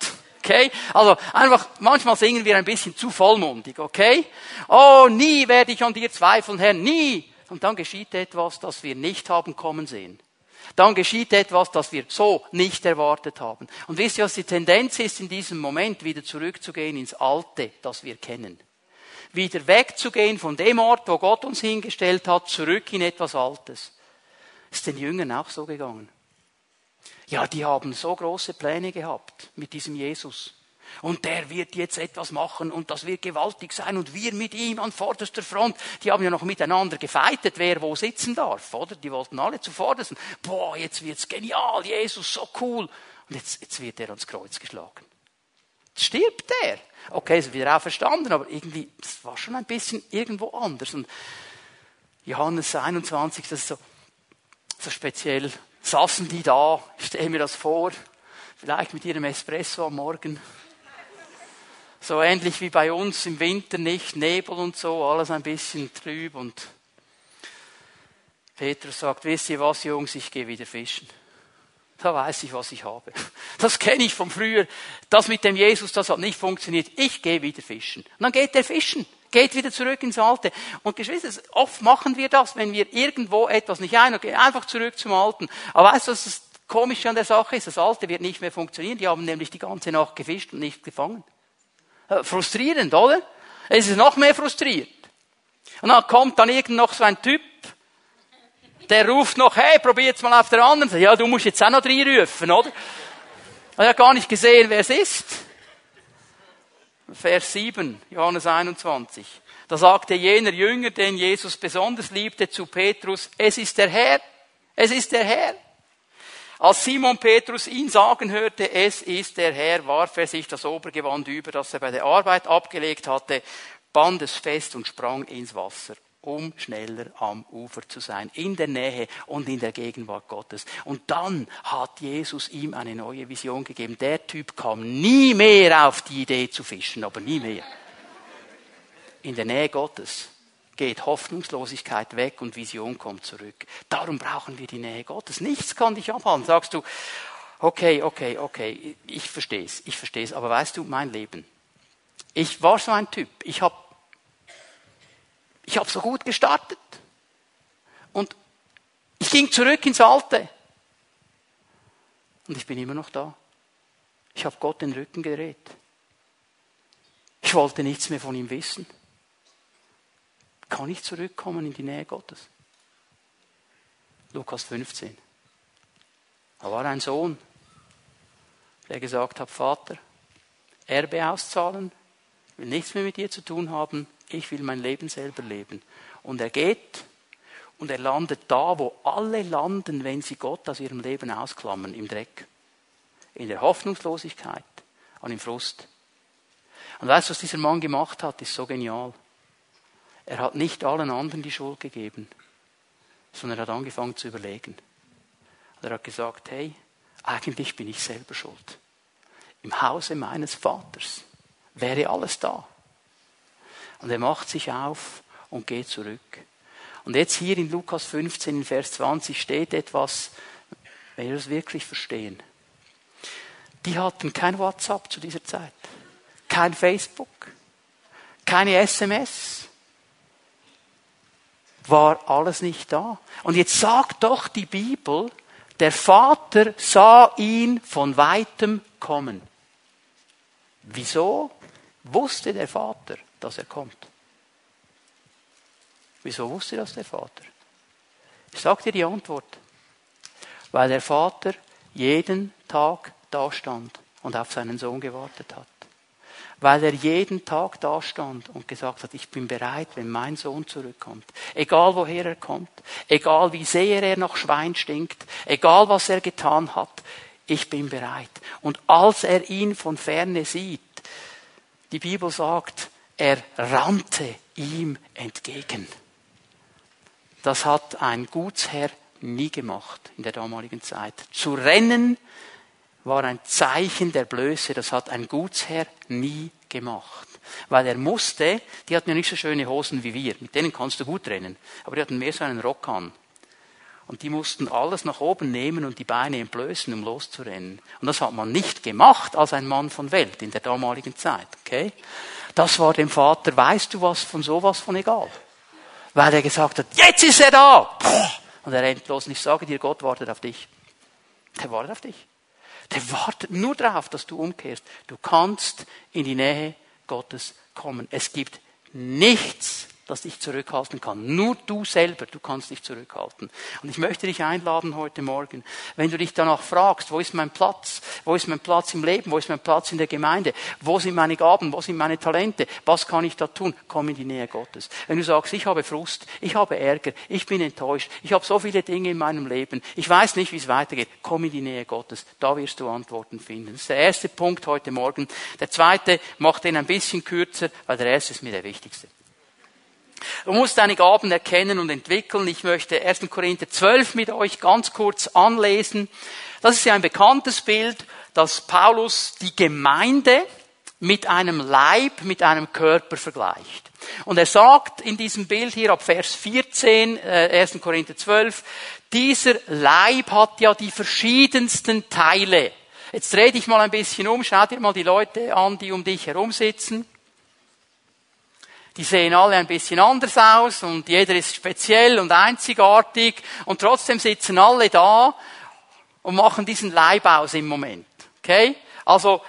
Okay? Also einfach, manchmal singen wir ein bisschen zu vollmundig, okay? Oh, nie werde ich an dir zweifeln, Herr, nie. Und dann geschieht etwas, das wir nicht haben kommen sehen. Dann geschieht etwas, das wir so nicht erwartet haben. Und wisst ihr, was die Tendenz ist, in diesem Moment wieder zurückzugehen ins Alte, das wir kennen. Wieder wegzugehen von dem Ort, wo Gott uns hingestellt hat, zurück in etwas Altes. Ist den Jüngern auch so gegangen. Ja, die haben so große Pläne gehabt mit diesem Jesus. Und der wird jetzt etwas machen und das wird gewaltig sein und wir mit ihm an vorderster Front. Die haben ja noch miteinander gefeitet, wer wo sitzen darf, oder? Die wollten alle zuvorderst. Boah, jetzt wird's genial, Jesus, so cool. Und jetzt, jetzt wird er ans Kreuz geschlagen. Jetzt stirbt er. Okay, ist wieder auferstanden, aber irgendwie, das war schon ein bisschen irgendwo anders. Und Johannes 21, das ist so, so speziell saßen die da, ich stelle mir das vor, vielleicht mit ihrem Espresso am Morgen. So ähnlich wie bei uns im Winter nicht, Nebel und so, alles ein bisschen trüb und Petrus sagt, wisst ihr was, Jungs, ich gehe wieder fischen. Da weiß ich, was ich habe. Das kenne ich von früher. Das mit dem Jesus, das hat nicht funktioniert. Ich gehe wieder fischen. Und dann geht er fischen geht wieder zurück ins Alte. Und Geschwister, oft machen wir das, wenn wir irgendwo etwas nicht ein, gehen einfach zurück zum Alten. Aber weißt du, was das Komische an der Sache ist? Das Alte wird nicht mehr funktionieren. Die haben nämlich die ganze Nacht gefischt und nicht gefangen. Äh, frustrierend, oder? Es ist noch mehr frustriert. Und dann kommt dann irgend noch so ein Typ, der ruft noch, hey, probier jetzt mal auf der anderen Seite. Ja, du musst jetzt auch noch reinrufen, oder? Er hat gar nicht gesehen, wer es ist. Vers 7, Johannes 21. Da sagte jener Jünger, den Jesus besonders liebte, zu Petrus, es ist der Herr, es ist der Herr. Als Simon Petrus ihn sagen hörte, es ist der Herr, warf er sich das Obergewand über, das er bei der Arbeit abgelegt hatte. band es fest und sprang ins Wasser um schneller am Ufer zu sein, in der Nähe und in der Gegenwart Gottes. Und dann hat Jesus ihm eine neue Vision gegeben. Der Typ kam nie mehr auf die Idee zu fischen, aber nie mehr. In der Nähe Gottes geht Hoffnungslosigkeit weg und Vision kommt zurück. Darum brauchen wir die Nähe Gottes. Nichts kann dich abhalten. Sagst du, okay, okay, okay, ich verstehe es, ich verstehe es, aber weißt du, mein Leben. Ich war so ein Typ. Ich habe ich habe so gut gestartet. Und ich ging zurück ins Alte. Und ich bin immer noch da. Ich habe Gott den Rücken gedreht. Ich wollte nichts mehr von ihm wissen. Kann ich zurückkommen in die Nähe Gottes? Lukas 15. Da war ein Sohn, der gesagt hat, Vater, Erbe auszahlen, will nichts mehr mit dir zu tun haben, ich will mein Leben selber leben. Und er geht und er landet da, wo alle landen, wenn sie Gott aus ihrem Leben ausklammern, im Dreck. In der Hoffnungslosigkeit und im Frust. Und weißt du, was dieser Mann gemacht hat, ist so genial. Er hat nicht allen anderen die Schuld gegeben, sondern er hat angefangen zu überlegen. Und er hat gesagt, hey, eigentlich bin ich selber schuld. Im Hause meines Vaters wäre alles da. Und er macht sich auf und geht zurück. Und jetzt hier in Lukas 15, in Vers 20 steht etwas, wenn wir das wirklich verstehen. Die hatten kein WhatsApp zu dieser Zeit, kein Facebook, keine SMS, war alles nicht da. Und jetzt sagt doch die Bibel, der Vater sah ihn von weitem kommen. Wieso wusste der Vater, dass er kommt. Wieso wusste das der Vater? Ich sage dir die Antwort. Weil der Vater jeden Tag da stand und auf seinen Sohn gewartet hat. Weil er jeden Tag da stand und gesagt hat, ich bin bereit, wenn mein Sohn zurückkommt. Egal woher er kommt, egal wie sehr er nach Schwein stinkt, egal was er getan hat, ich bin bereit. Und als er ihn von ferne sieht, die Bibel sagt, er rannte ihm entgegen. Das hat ein Gutsherr nie gemacht in der damaligen Zeit. Zu rennen war ein Zeichen der Blöße, das hat ein Gutsherr nie gemacht. Weil er musste, die hatten ja nicht so schöne Hosen wie wir, mit denen kannst du gut rennen, aber die hatten mehr so einen Rock an. Und die mussten alles nach oben nehmen und die Beine entblößen, um loszurennen. Und das hat man nicht gemacht als ein Mann von Welt in der damaligen Zeit, okay? Das war dem Vater, weißt du was, von sowas von egal. Weil er gesagt hat, jetzt ist er da! Und er rennt los und ich sage dir, Gott wartet auf dich. Der wartet auf dich. Der wartet nur darauf, dass du umkehrst. Du kannst in die Nähe Gottes kommen. Es gibt nichts, das dich zurückhalten kann. Nur du selber, du kannst dich zurückhalten. Und ich möchte dich einladen heute Morgen, wenn du dich danach fragst, wo ist mein Platz? Wo ist mein Platz im Leben? Wo ist mein Platz in der Gemeinde? Wo sind meine Gaben? Wo sind meine Talente? Was kann ich da tun? Komm in die Nähe Gottes. Wenn du sagst, ich habe Frust, ich habe Ärger, ich bin enttäuscht, ich habe so viele Dinge in meinem Leben, ich weiß nicht, wie es weitergeht, komm in die Nähe Gottes. Da wirst du Antworten finden. Das ist der erste Punkt heute Morgen. Der zweite macht den ein bisschen kürzer, weil der erste ist mir der wichtigste. Du musst deine Gaben erkennen und entwickeln. Ich möchte 1. Korinther 12 mit euch ganz kurz anlesen. Das ist ja ein bekanntes Bild, dass Paulus die Gemeinde mit einem Leib, mit einem Körper vergleicht. Und er sagt in diesem Bild hier ab Vers 14, äh, 1. Korinther 12, dieser Leib hat ja die verschiedensten Teile. Jetzt dreh dich mal ein bisschen um, schau dir mal die Leute an, die um dich herum sitzen. Die sehen alle ein bisschen anders aus und jeder ist speziell und einzigartig und trotzdem sitzen alle da und machen diesen Leib aus im Moment. Okay? Also,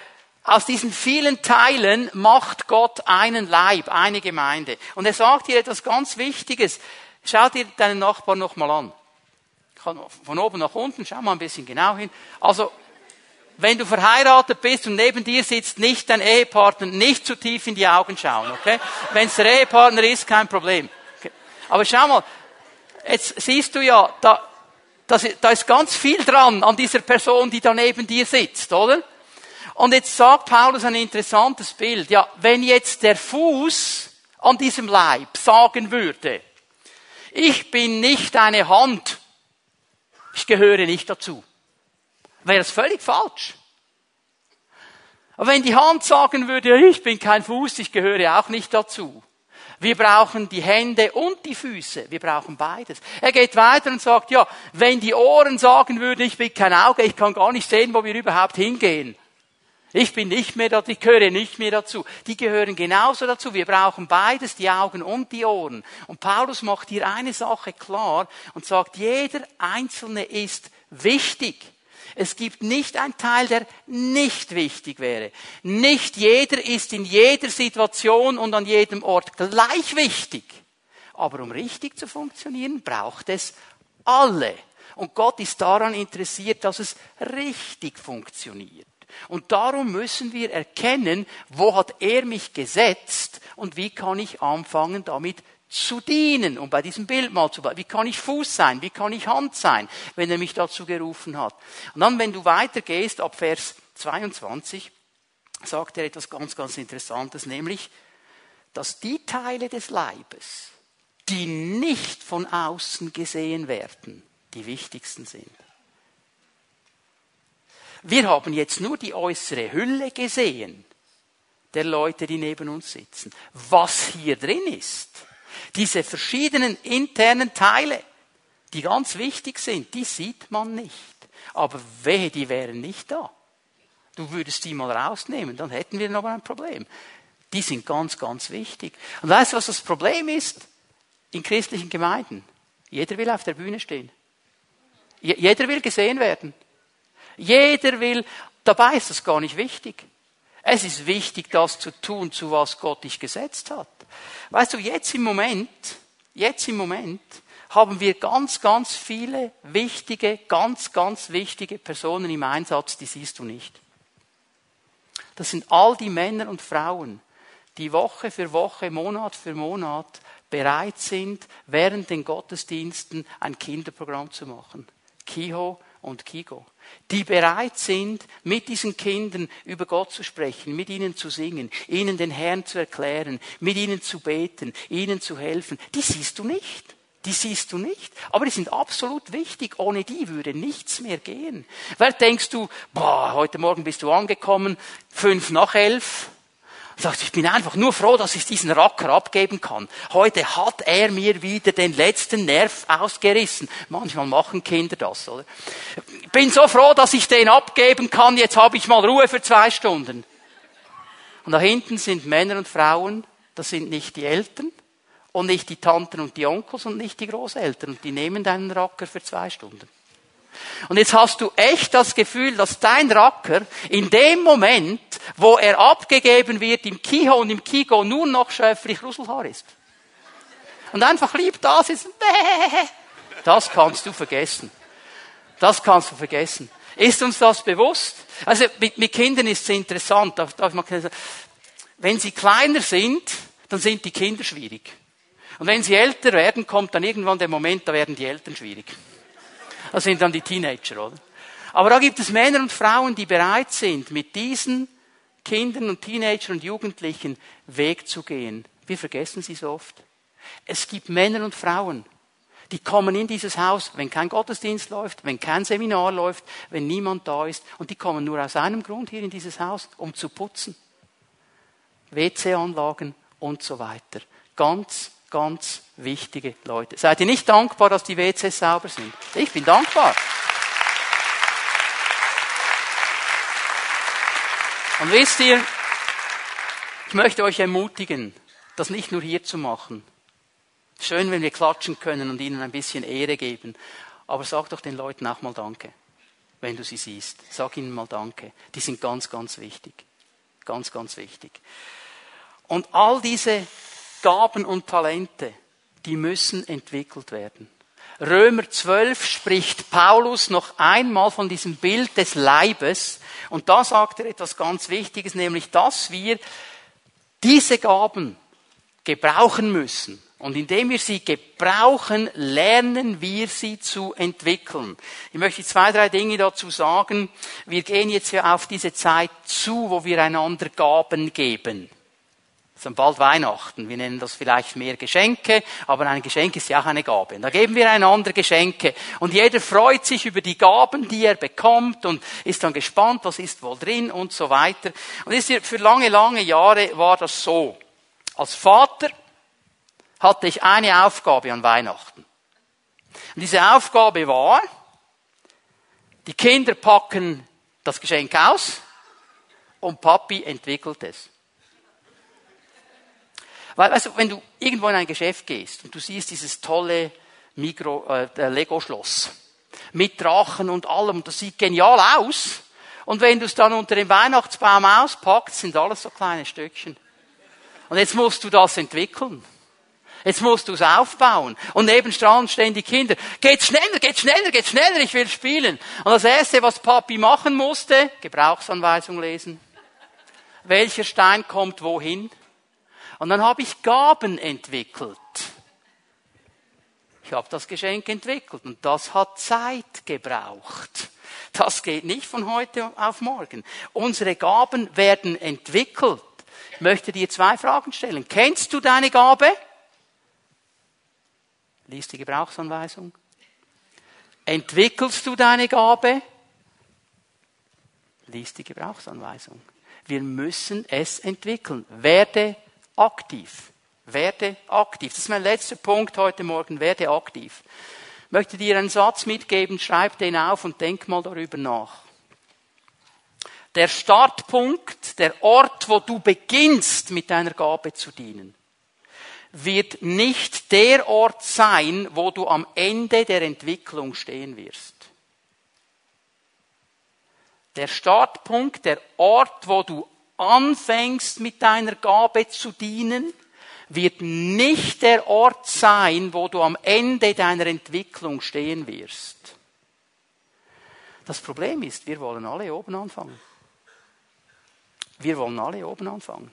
aus diesen vielen Teilen macht Gott einen Leib, eine Gemeinde. Und er sagt hier etwas ganz Wichtiges. Schau dir deinen Nachbarn nochmal an. Von oben nach unten, schau mal ein bisschen genau hin. Also, wenn du verheiratet bist und neben dir sitzt nicht dein Ehepartner, nicht zu tief in die Augen schauen, okay? Wenn es der Ehepartner ist, kein Problem. Okay. Aber schau mal, jetzt siehst du ja, da, das, da ist ganz viel dran an dieser Person, die da neben dir sitzt, oder? Und jetzt sagt Paulus ein interessantes Bild. Ja, wenn jetzt der Fuß an diesem Leib sagen würde, ich bin nicht eine Hand, ich gehöre nicht dazu, wäre es völlig falsch. Aber wenn die Hand sagen würde, ich bin kein Fuß, ich gehöre auch nicht dazu. Wir brauchen die Hände und die Füße. Wir brauchen beides. Er geht weiter und sagt, ja, wenn die Ohren sagen würden, ich bin kein Auge, ich kann gar nicht sehen, wo wir überhaupt hingehen. Ich bin nicht mehr dazu, ich gehöre nicht mehr dazu. Die gehören genauso dazu. Wir brauchen beides, die Augen und die Ohren. Und Paulus macht hier eine Sache klar und sagt, jeder Einzelne ist wichtig. Es gibt nicht einen Teil, der nicht wichtig wäre. Nicht jeder ist in jeder Situation und an jedem Ort gleich wichtig. Aber um richtig zu funktionieren, braucht es alle. Und Gott ist daran interessiert, dass es richtig funktioniert. Und darum müssen wir erkennen, wo hat er mich gesetzt und wie kann ich anfangen, damit zu dienen, um bei diesem Bild mal zu bleiben. Wie kann ich Fuß sein? Wie kann ich Hand sein, wenn er mich dazu gerufen hat? Und dann, wenn du weitergehst, ab Vers 22, sagt er etwas ganz, ganz Interessantes, nämlich, dass die Teile des Leibes, die nicht von außen gesehen werden, die wichtigsten sind. Wir haben jetzt nur die äußere Hülle gesehen der Leute, die neben uns sitzen. Was hier drin ist, diese verschiedenen internen Teile, die ganz wichtig sind, die sieht man nicht. Aber wehe, die wären nicht da. Du würdest die mal rausnehmen, dann hätten wir noch ein Problem. Die sind ganz, ganz wichtig. Und weißt du, was das Problem ist in christlichen Gemeinden? Jeder will auf der Bühne stehen. Jeder will gesehen werden. Jeder will, dabei ist das gar nicht wichtig. Es ist wichtig, das zu tun, zu was Gott dich gesetzt hat. Weißt du, jetzt im Moment, jetzt im Moment haben wir ganz, ganz viele wichtige, ganz, ganz wichtige Personen im Einsatz, die siehst du nicht. Das sind all die Männer und Frauen, die Woche für Woche, Monat für Monat bereit sind, während den Gottesdiensten ein Kinderprogramm zu machen. Kiho und Kigo die bereit sind, mit diesen Kindern über Gott zu sprechen, mit ihnen zu singen, ihnen den Herrn zu erklären, mit ihnen zu beten, ihnen zu helfen, die siehst du nicht. Die siehst du nicht. Aber die sind absolut wichtig. Ohne die würde nichts mehr gehen. Weil denkst du, boah, heute Morgen bist du angekommen, fünf nach elf, sagt, ich bin einfach nur froh, dass ich diesen Racker abgeben kann. Heute hat er mir wieder den letzten Nerv ausgerissen. Manchmal machen Kinder das, oder? Ich bin so froh, dass ich den abgeben kann. Jetzt habe ich mal Ruhe für zwei Stunden. Und da hinten sind Männer und Frauen. Das sind nicht die Eltern und nicht die Tanten und die Onkels und nicht die Großeltern. Und die nehmen deinen Racker für zwei Stunden. Und jetzt hast du echt das Gefühl, dass dein Racker in dem Moment, wo er abgegeben wird im Kiho und im Kigo, nur noch schöpflich Ruselhaar ist. Und einfach lieb das ist. Das kannst du vergessen. Das kannst du vergessen. Ist uns das bewusst? Also mit, mit Kindern ist es interessant. Wenn sie kleiner sind, dann sind die Kinder schwierig. Und wenn sie älter werden, kommt dann irgendwann der Moment, da werden die Eltern schwierig. Das sind dann die Teenager, oder? Aber da gibt es Männer und Frauen, die bereit sind, mit diesen Kindern und Teenagern und Jugendlichen Weg zu gehen. Wir vergessen sie so oft. Es gibt Männer und Frauen, die kommen in dieses Haus, wenn kein Gottesdienst läuft, wenn kein Seminar läuft, wenn niemand da ist. Und die kommen nur aus einem Grund hier in dieses Haus, um zu putzen. WC-Anlagen und so weiter. Ganz ganz wichtige Leute. Seid ihr nicht dankbar, dass die WCs sauber sind? Ich bin dankbar. Und wisst ihr, ich möchte euch ermutigen, das nicht nur hier zu machen. Schön, wenn wir klatschen können und ihnen ein bisschen Ehre geben. Aber sag doch den Leuten auch mal Danke, wenn du sie siehst. Sag ihnen mal Danke. Die sind ganz, ganz wichtig. Ganz, ganz wichtig. Und all diese Gaben und Talente, die müssen entwickelt werden. Römer 12 spricht Paulus noch einmal von diesem Bild des Leibes und da sagt er etwas ganz Wichtiges, nämlich dass wir diese Gaben gebrauchen müssen. Und indem wir sie gebrauchen, lernen wir sie zu entwickeln. Ich möchte zwei, drei Dinge dazu sagen. Wir gehen jetzt ja auf diese Zeit zu, wo wir einander Gaben geben. Ist dann bald Weihnachten. Wir nennen das vielleicht mehr Geschenke, aber ein Geschenk ist ja auch eine Gabe. Und da geben wir einander Geschenke. Und jeder freut sich über die Gaben, die er bekommt und ist dann gespannt, was ist wohl drin und so weiter. Und für lange, lange Jahre war das so. Als Vater hatte ich eine Aufgabe an Weihnachten. Und diese Aufgabe war, die Kinder packen das Geschenk aus und Papi entwickelt es. Weil, weißt du, wenn du irgendwo in ein Geschäft gehst und du siehst dieses tolle Mikro, äh, Lego-Schloss mit Drachen und allem, das sieht genial aus. Und wenn du es dann unter dem Weihnachtsbaum auspackst, sind alles so kleine Stückchen. Und jetzt musst du das entwickeln. Jetzt musst du es aufbauen. Und nebendran stehen die Kinder. Geht schneller, geht schneller, geht schneller, ich will spielen. Und das erste, was Papi machen musste, Gebrauchsanweisung lesen. Welcher Stein kommt wohin? Und dann habe ich Gaben entwickelt. Ich habe das Geschenk entwickelt und das hat Zeit gebraucht. Das geht nicht von heute auf morgen. Unsere Gaben werden entwickelt. Ich möchte dir zwei Fragen stellen. Kennst du deine Gabe? Lies die Gebrauchsanweisung. Entwickelst du deine Gabe? Lies die Gebrauchsanweisung. Wir müssen es entwickeln. Werde aktiv. Werde aktiv. Das ist mein letzter Punkt heute Morgen. Werde aktiv. Ich möchte dir einen Satz mitgeben, schreib den auf und denk mal darüber nach. Der Startpunkt, der Ort, wo du beginnst, mit deiner Gabe zu dienen, wird nicht der Ort sein, wo du am Ende der Entwicklung stehen wirst. Der Startpunkt, der Ort, wo du anfängst mit deiner Gabe zu dienen, wird nicht der Ort sein, wo du am Ende deiner Entwicklung stehen wirst. Das Problem ist, wir wollen alle oben anfangen. Wir wollen alle oben anfangen.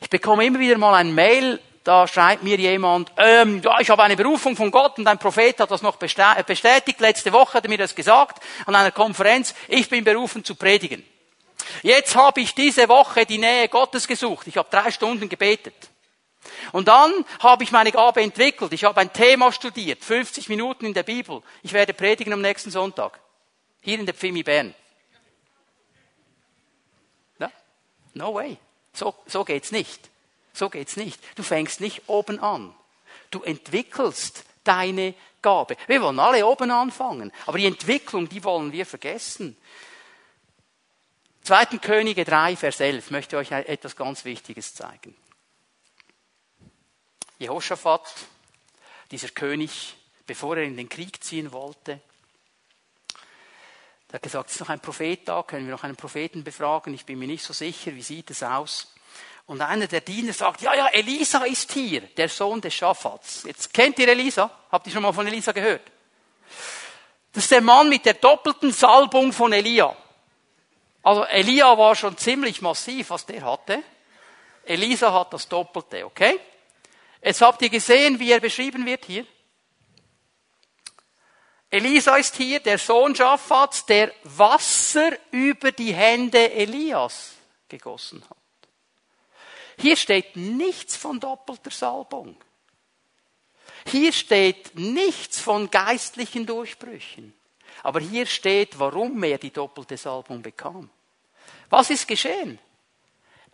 Ich bekomme immer wieder mal ein Mail, da schreibt mir jemand, ähm, ja, ich habe eine Berufung von Gott und ein Prophet hat das noch bestätigt. Letzte Woche hat er mir das gesagt an einer Konferenz. Ich bin berufen zu predigen. Jetzt habe ich diese Woche die Nähe Gottes gesucht. Ich habe drei Stunden gebetet. Und dann habe ich meine Gabe entwickelt. Ich habe ein Thema studiert, 50 Minuten in der Bibel. Ich werde predigen am nächsten Sonntag. Hier in der Pfimi Bern. Ja? No way. So, so geht's nicht. So geht's nicht. Du fängst nicht oben an. Du entwickelst deine Gabe. Wir wollen alle oben anfangen. Aber die Entwicklung, die wollen wir vergessen. 2. Könige 3, Vers 11 möchte euch etwas ganz Wichtiges zeigen. Jehoshaphat, dieser König, bevor er in den Krieg ziehen wollte, der hat gesagt, es ist noch ein Prophet da, können wir noch einen Propheten befragen? Ich bin mir nicht so sicher, wie sieht es aus? Und einer der Diener sagt, ja, ja, Elisa ist hier, der Sohn des Schaffats. Jetzt kennt ihr Elisa? Habt ihr schon mal von Elisa gehört? Das ist der Mann mit der doppelten Salbung von Elia. Also Elia war schon ziemlich massiv, was der hatte. Elisa hat das Doppelte, okay? Jetzt habt ihr gesehen, wie er beschrieben wird hier. Elisa ist hier, der Sohn Schaffats, der Wasser über die Hände Elias gegossen hat. Hier steht nichts von doppelter Salbung. Hier steht nichts von geistlichen Durchbrüchen. Aber hier steht, warum er die doppelte Salbung bekam. Was ist geschehen?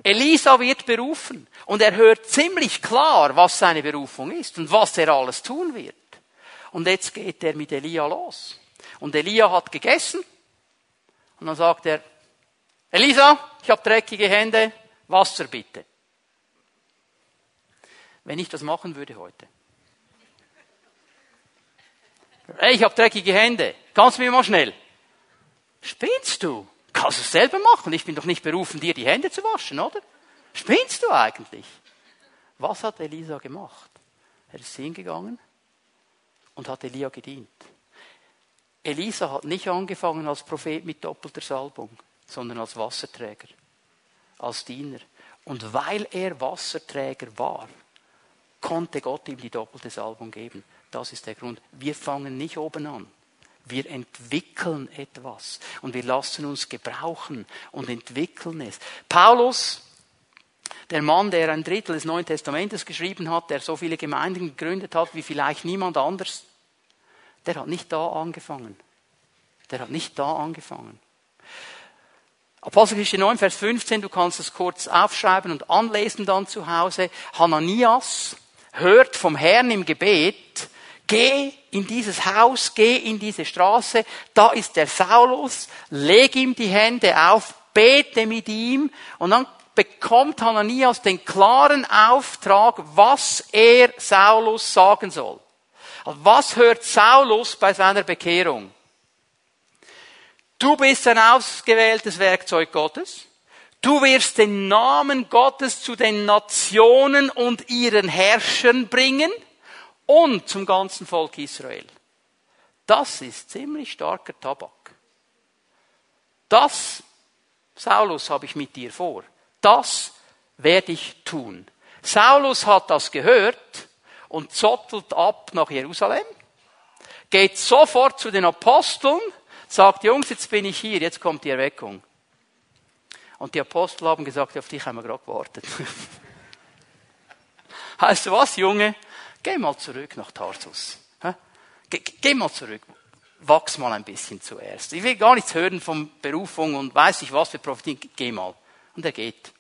Elisa wird berufen und er hört ziemlich klar, was seine Berufung ist und was er alles tun wird. Und jetzt geht er mit Elia los. Und Elia hat gegessen und dann sagt er, Elisa, ich habe dreckige Hände, Wasser bitte. Wenn ich das machen würde heute. Hey, ich habe dreckige Hände, kannst du mir mal schnell? Spinnst du? Kannst du es selber machen? Ich bin doch nicht berufen, dir die Hände zu waschen, oder? Spinnst du eigentlich? Was hat Elisa gemacht? Er ist hingegangen und hat Elia gedient. Elisa hat nicht angefangen als Prophet mit doppelter Salbung, sondern als Wasserträger, als Diener. Und weil er Wasserträger war, konnte Gott ihm die doppelte Salbung geben. Das ist der Grund. Wir fangen nicht oben an. Wir entwickeln etwas und wir lassen uns gebrauchen und entwickeln es. Paulus Der Mann, der ein Drittel des Neuen Testamentes geschrieben hat, der so viele Gemeinden gegründet hat wie vielleicht niemand anders, der hat nicht da angefangen. Der hat nicht da angefangen. Apostelgeschichte 9, Vers 15, du kannst es kurz aufschreiben und anlesen dann zu Hause. Hananias hört vom Herrn im Gebet, geh in dieses Haus, geh in diese Straße, da ist der Saulus, leg ihm die Hände auf, bete mit ihm und dann bekommt Hananias den klaren Auftrag, was er Saulus sagen soll. Also was hört Saulus bei seiner Bekehrung? Du bist ein ausgewähltes Werkzeug Gottes. Du wirst den Namen Gottes zu den Nationen und ihren Herrschern bringen und zum ganzen Volk Israel. Das ist ziemlich starker Tabak. Das, Saulus, habe ich mit dir vor. Das werde ich tun. Saulus hat das gehört und zottelt ab nach Jerusalem, geht sofort zu den Aposteln, sagt, Jungs, jetzt bin ich hier, jetzt kommt die Erweckung. Und die Apostel haben gesagt, auf dich haben wir gerade gewartet. heißt du was, Junge? Geh mal zurück nach Tarsus. Geh, geh mal zurück. Wachs mal ein bisschen zuerst. Ich will gar nichts hören von Berufung und weiß ich was für Prophetien. Geh mal. Und er geht.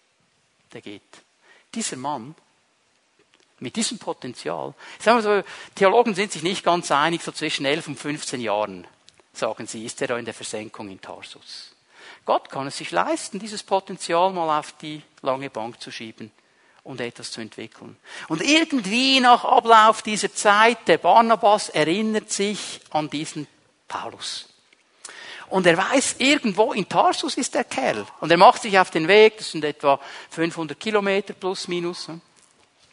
Der geht. Dieser Mann mit diesem Potenzial. Ich sage mal so, Theologen sind sich nicht ganz einig, so zwischen 11 und 15 Jahren, sagen sie, ist er da in der Versenkung in Tarsus. Gott kann es sich leisten, dieses Potenzial mal auf die lange Bank zu schieben und etwas zu entwickeln. Und irgendwie nach Ablauf dieser Zeit, der Barnabas erinnert sich an diesen Paulus. Und er weiß, irgendwo in Tarsus ist der Kerl. Und er macht sich auf den Weg, das sind etwa 500 Kilometer plus minus,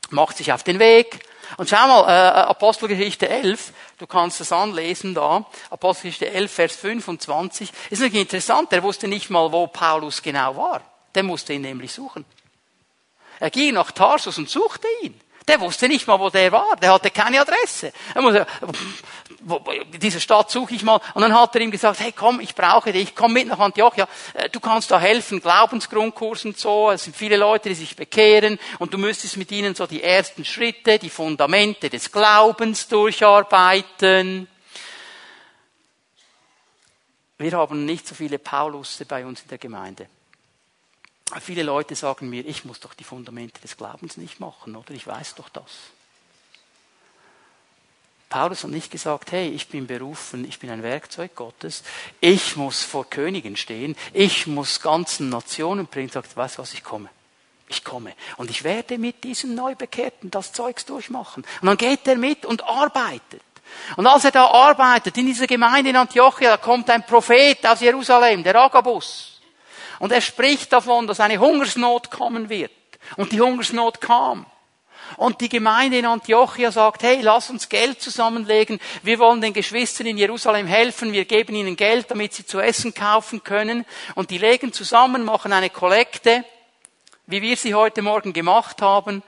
macht sich auf den Weg und schau mal, äh, Apostelgeschichte 11, du kannst es anlesen da, Apostelgeschichte 11, Vers 25, ist natürlich interessant, er wusste nicht mal, wo Paulus genau war. Der musste ihn nämlich suchen. Er ging nach Tarsus und suchte ihn. Der wusste nicht mal, wo der war. Der hatte keine Adresse. Er musste, diese Stadt suche ich mal. Und dann hat er ihm gesagt, hey komm, ich brauche dich, komm mit nach Antiochia. Äh, du kannst da helfen, Glaubensgrundkurs und so. Es sind viele Leute, die sich bekehren. Und du müsstest mit ihnen so die ersten Schritte, die Fundamente des Glaubens durcharbeiten. Wir haben nicht so viele Paulusse bei uns in der Gemeinde. Viele Leute sagen mir, ich muss doch die Fundamente des Glaubens nicht machen, oder? Ich weiß doch das. Paulus hat nicht gesagt, hey, ich bin berufen, ich bin ein Werkzeug Gottes, ich muss vor Königen stehen, ich muss ganzen Nationen bringen, sagt, weißt du was, ich komme. Ich komme. Und ich werde mit diesem Neubekehrten das Zeugs durchmachen. Und dann geht er mit und arbeitet. Und als er da arbeitet, in dieser Gemeinde in Antiochia, da kommt ein Prophet aus Jerusalem, der Agabus. Und er spricht davon, dass eine Hungersnot kommen wird. Und die Hungersnot kam. Und die Gemeinde in Antiochia sagt, hey, lass uns Geld zusammenlegen. Wir wollen den Geschwistern in Jerusalem helfen. Wir geben ihnen Geld, damit sie zu essen kaufen können. Und die legen zusammen, machen eine Kollekte, wie wir sie heute Morgen gemacht haben.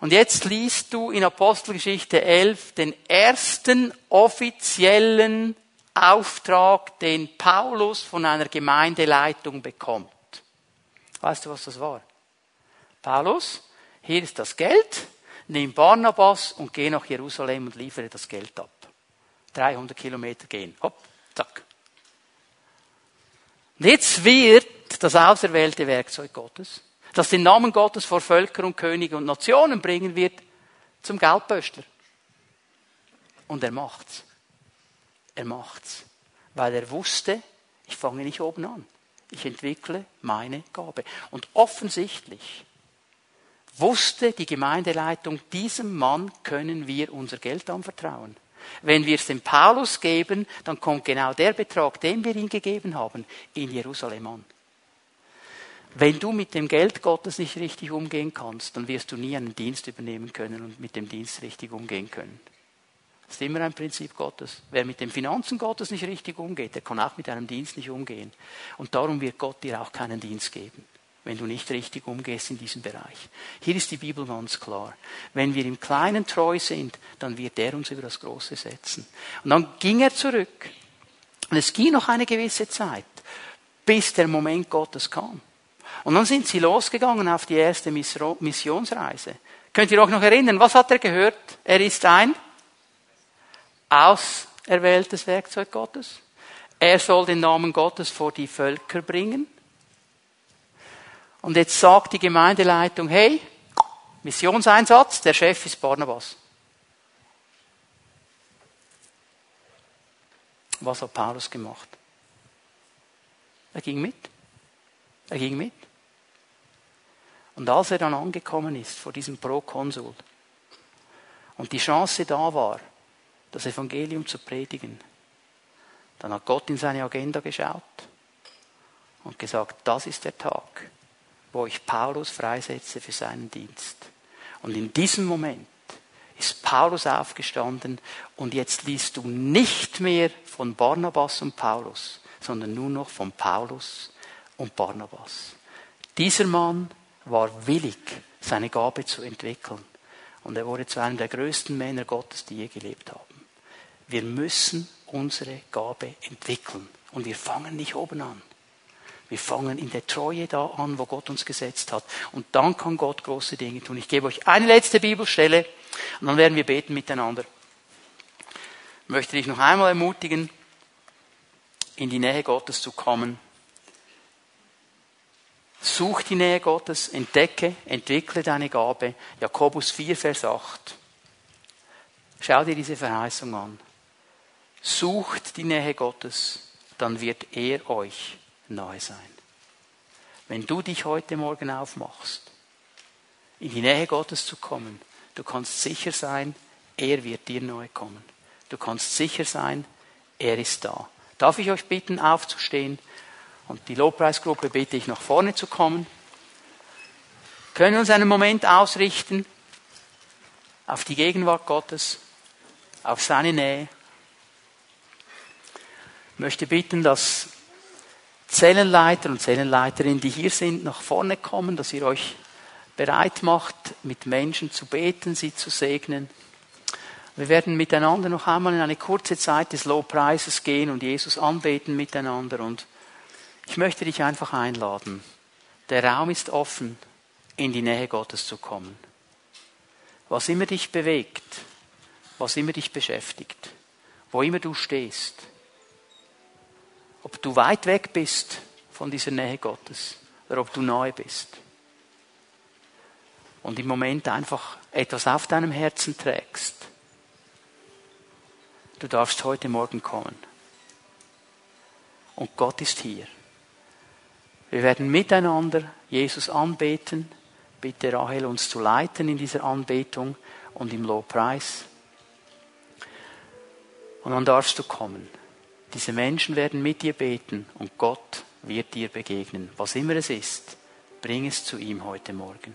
Und jetzt liest du in Apostelgeschichte 11 den ersten offiziellen Auftrag, den Paulus von einer Gemeindeleitung bekommt. Weißt du, was das war? Paulus, hier ist das Geld, nimm Barnabas und geh nach Jerusalem und liefere das Geld ab. 300 Kilometer gehen. Hopp, zack. Und jetzt wird das auserwählte Werkzeug Gottes, das den Namen Gottes vor Völker und Könige und Nationen bringen wird, zum Geldböstler. Und er macht's. Er macht's. Weil er wusste, ich fange nicht oben an. Ich entwickle meine Gabe. Und offensichtlich wusste die Gemeindeleitung, diesem Mann können wir unser Geld anvertrauen. Wenn wir es dem Paulus geben, dann kommt genau der Betrag, den wir ihm gegeben haben, in Jerusalem an. Wenn du mit dem Geld Gottes nicht richtig umgehen kannst, dann wirst du nie einen Dienst übernehmen können und mit dem Dienst richtig umgehen können. Das ist immer ein Prinzip Gottes. Wer mit den Finanzen Gottes nicht richtig umgeht, der kann auch mit einem Dienst nicht umgehen. Und darum wird Gott dir auch keinen Dienst geben, wenn du nicht richtig umgehst in diesem Bereich. Hier ist die Bibel ganz klar. Wenn wir im Kleinen treu sind, dann wird er uns über das Große setzen. Und dann ging er zurück. Und es ging noch eine gewisse Zeit, bis der Moment Gottes kam. Und dann sind sie losgegangen auf die erste Missionsreise. Könnt ihr euch noch erinnern, was hat er gehört? Er ist ein auserwähltes Werkzeug Gottes. Er soll den Namen Gottes vor die Völker bringen. Und jetzt sagt die Gemeindeleitung, hey, Missionseinsatz, der Chef ist Barnabas. Was hat Paulus gemacht? Er ging mit. Er ging mit. Und als er dann angekommen ist vor diesem Prokonsul und die Chance da war, das Evangelium zu predigen, dann hat Gott in seine Agenda geschaut und gesagt, das ist der Tag, wo ich Paulus freisetze für seinen Dienst. Und in diesem Moment ist Paulus aufgestanden und jetzt liest du nicht mehr von Barnabas und Paulus, sondern nur noch von Paulus und Barnabas. Dieser Mann war willig, seine Gabe zu entwickeln. Und er wurde zu einem der größten Männer Gottes, die je gelebt haben. Wir müssen unsere Gabe entwickeln. Und wir fangen nicht oben an. Wir fangen in der Treue da an, wo Gott uns gesetzt hat. Und dann kann Gott große Dinge tun. Ich gebe euch eine letzte Bibelstelle und dann werden wir beten miteinander. Ich möchte dich noch einmal ermutigen, in die Nähe Gottes zu kommen. Such die Nähe Gottes, entdecke, entwickle deine Gabe. Jakobus 4, Vers 8. Schau dir diese Verheißung an. Sucht die Nähe Gottes, dann wird er euch nahe sein. Wenn du dich heute Morgen aufmachst, in die Nähe Gottes zu kommen, du kannst sicher sein, er wird dir nahe kommen. Du kannst sicher sein, er ist da. Darf ich euch bitten, aufzustehen? Und die Lobpreisgruppe bitte ich nach vorne zu kommen. Können wir uns einen Moment ausrichten auf die Gegenwart Gottes, auf seine Nähe. Ich möchte bitten, dass Zellenleiter und Zellenleiterinnen, die hier sind, nach vorne kommen, dass ihr euch bereit macht, mit Menschen zu beten, sie zu segnen. Wir werden miteinander noch einmal in eine kurze Zeit des Lobpreises gehen und Jesus anbeten miteinander. Und ich möchte dich einfach einladen. Der Raum ist offen, in die Nähe Gottes zu kommen. Was immer dich bewegt, was immer dich beschäftigt, wo immer du stehst, ob du weit weg bist von dieser Nähe Gottes oder ob du nahe bist und im Moment einfach etwas auf deinem Herzen trägst, du darfst heute Morgen kommen. Und Gott ist hier. Wir werden miteinander Jesus anbeten. Bitte Rahel uns zu leiten in dieser Anbetung und im Lobpreis. Und dann darfst du kommen. Diese Menschen werden mit dir beten und Gott wird dir begegnen. Was immer es ist, bring es zu ihm heute Morgen.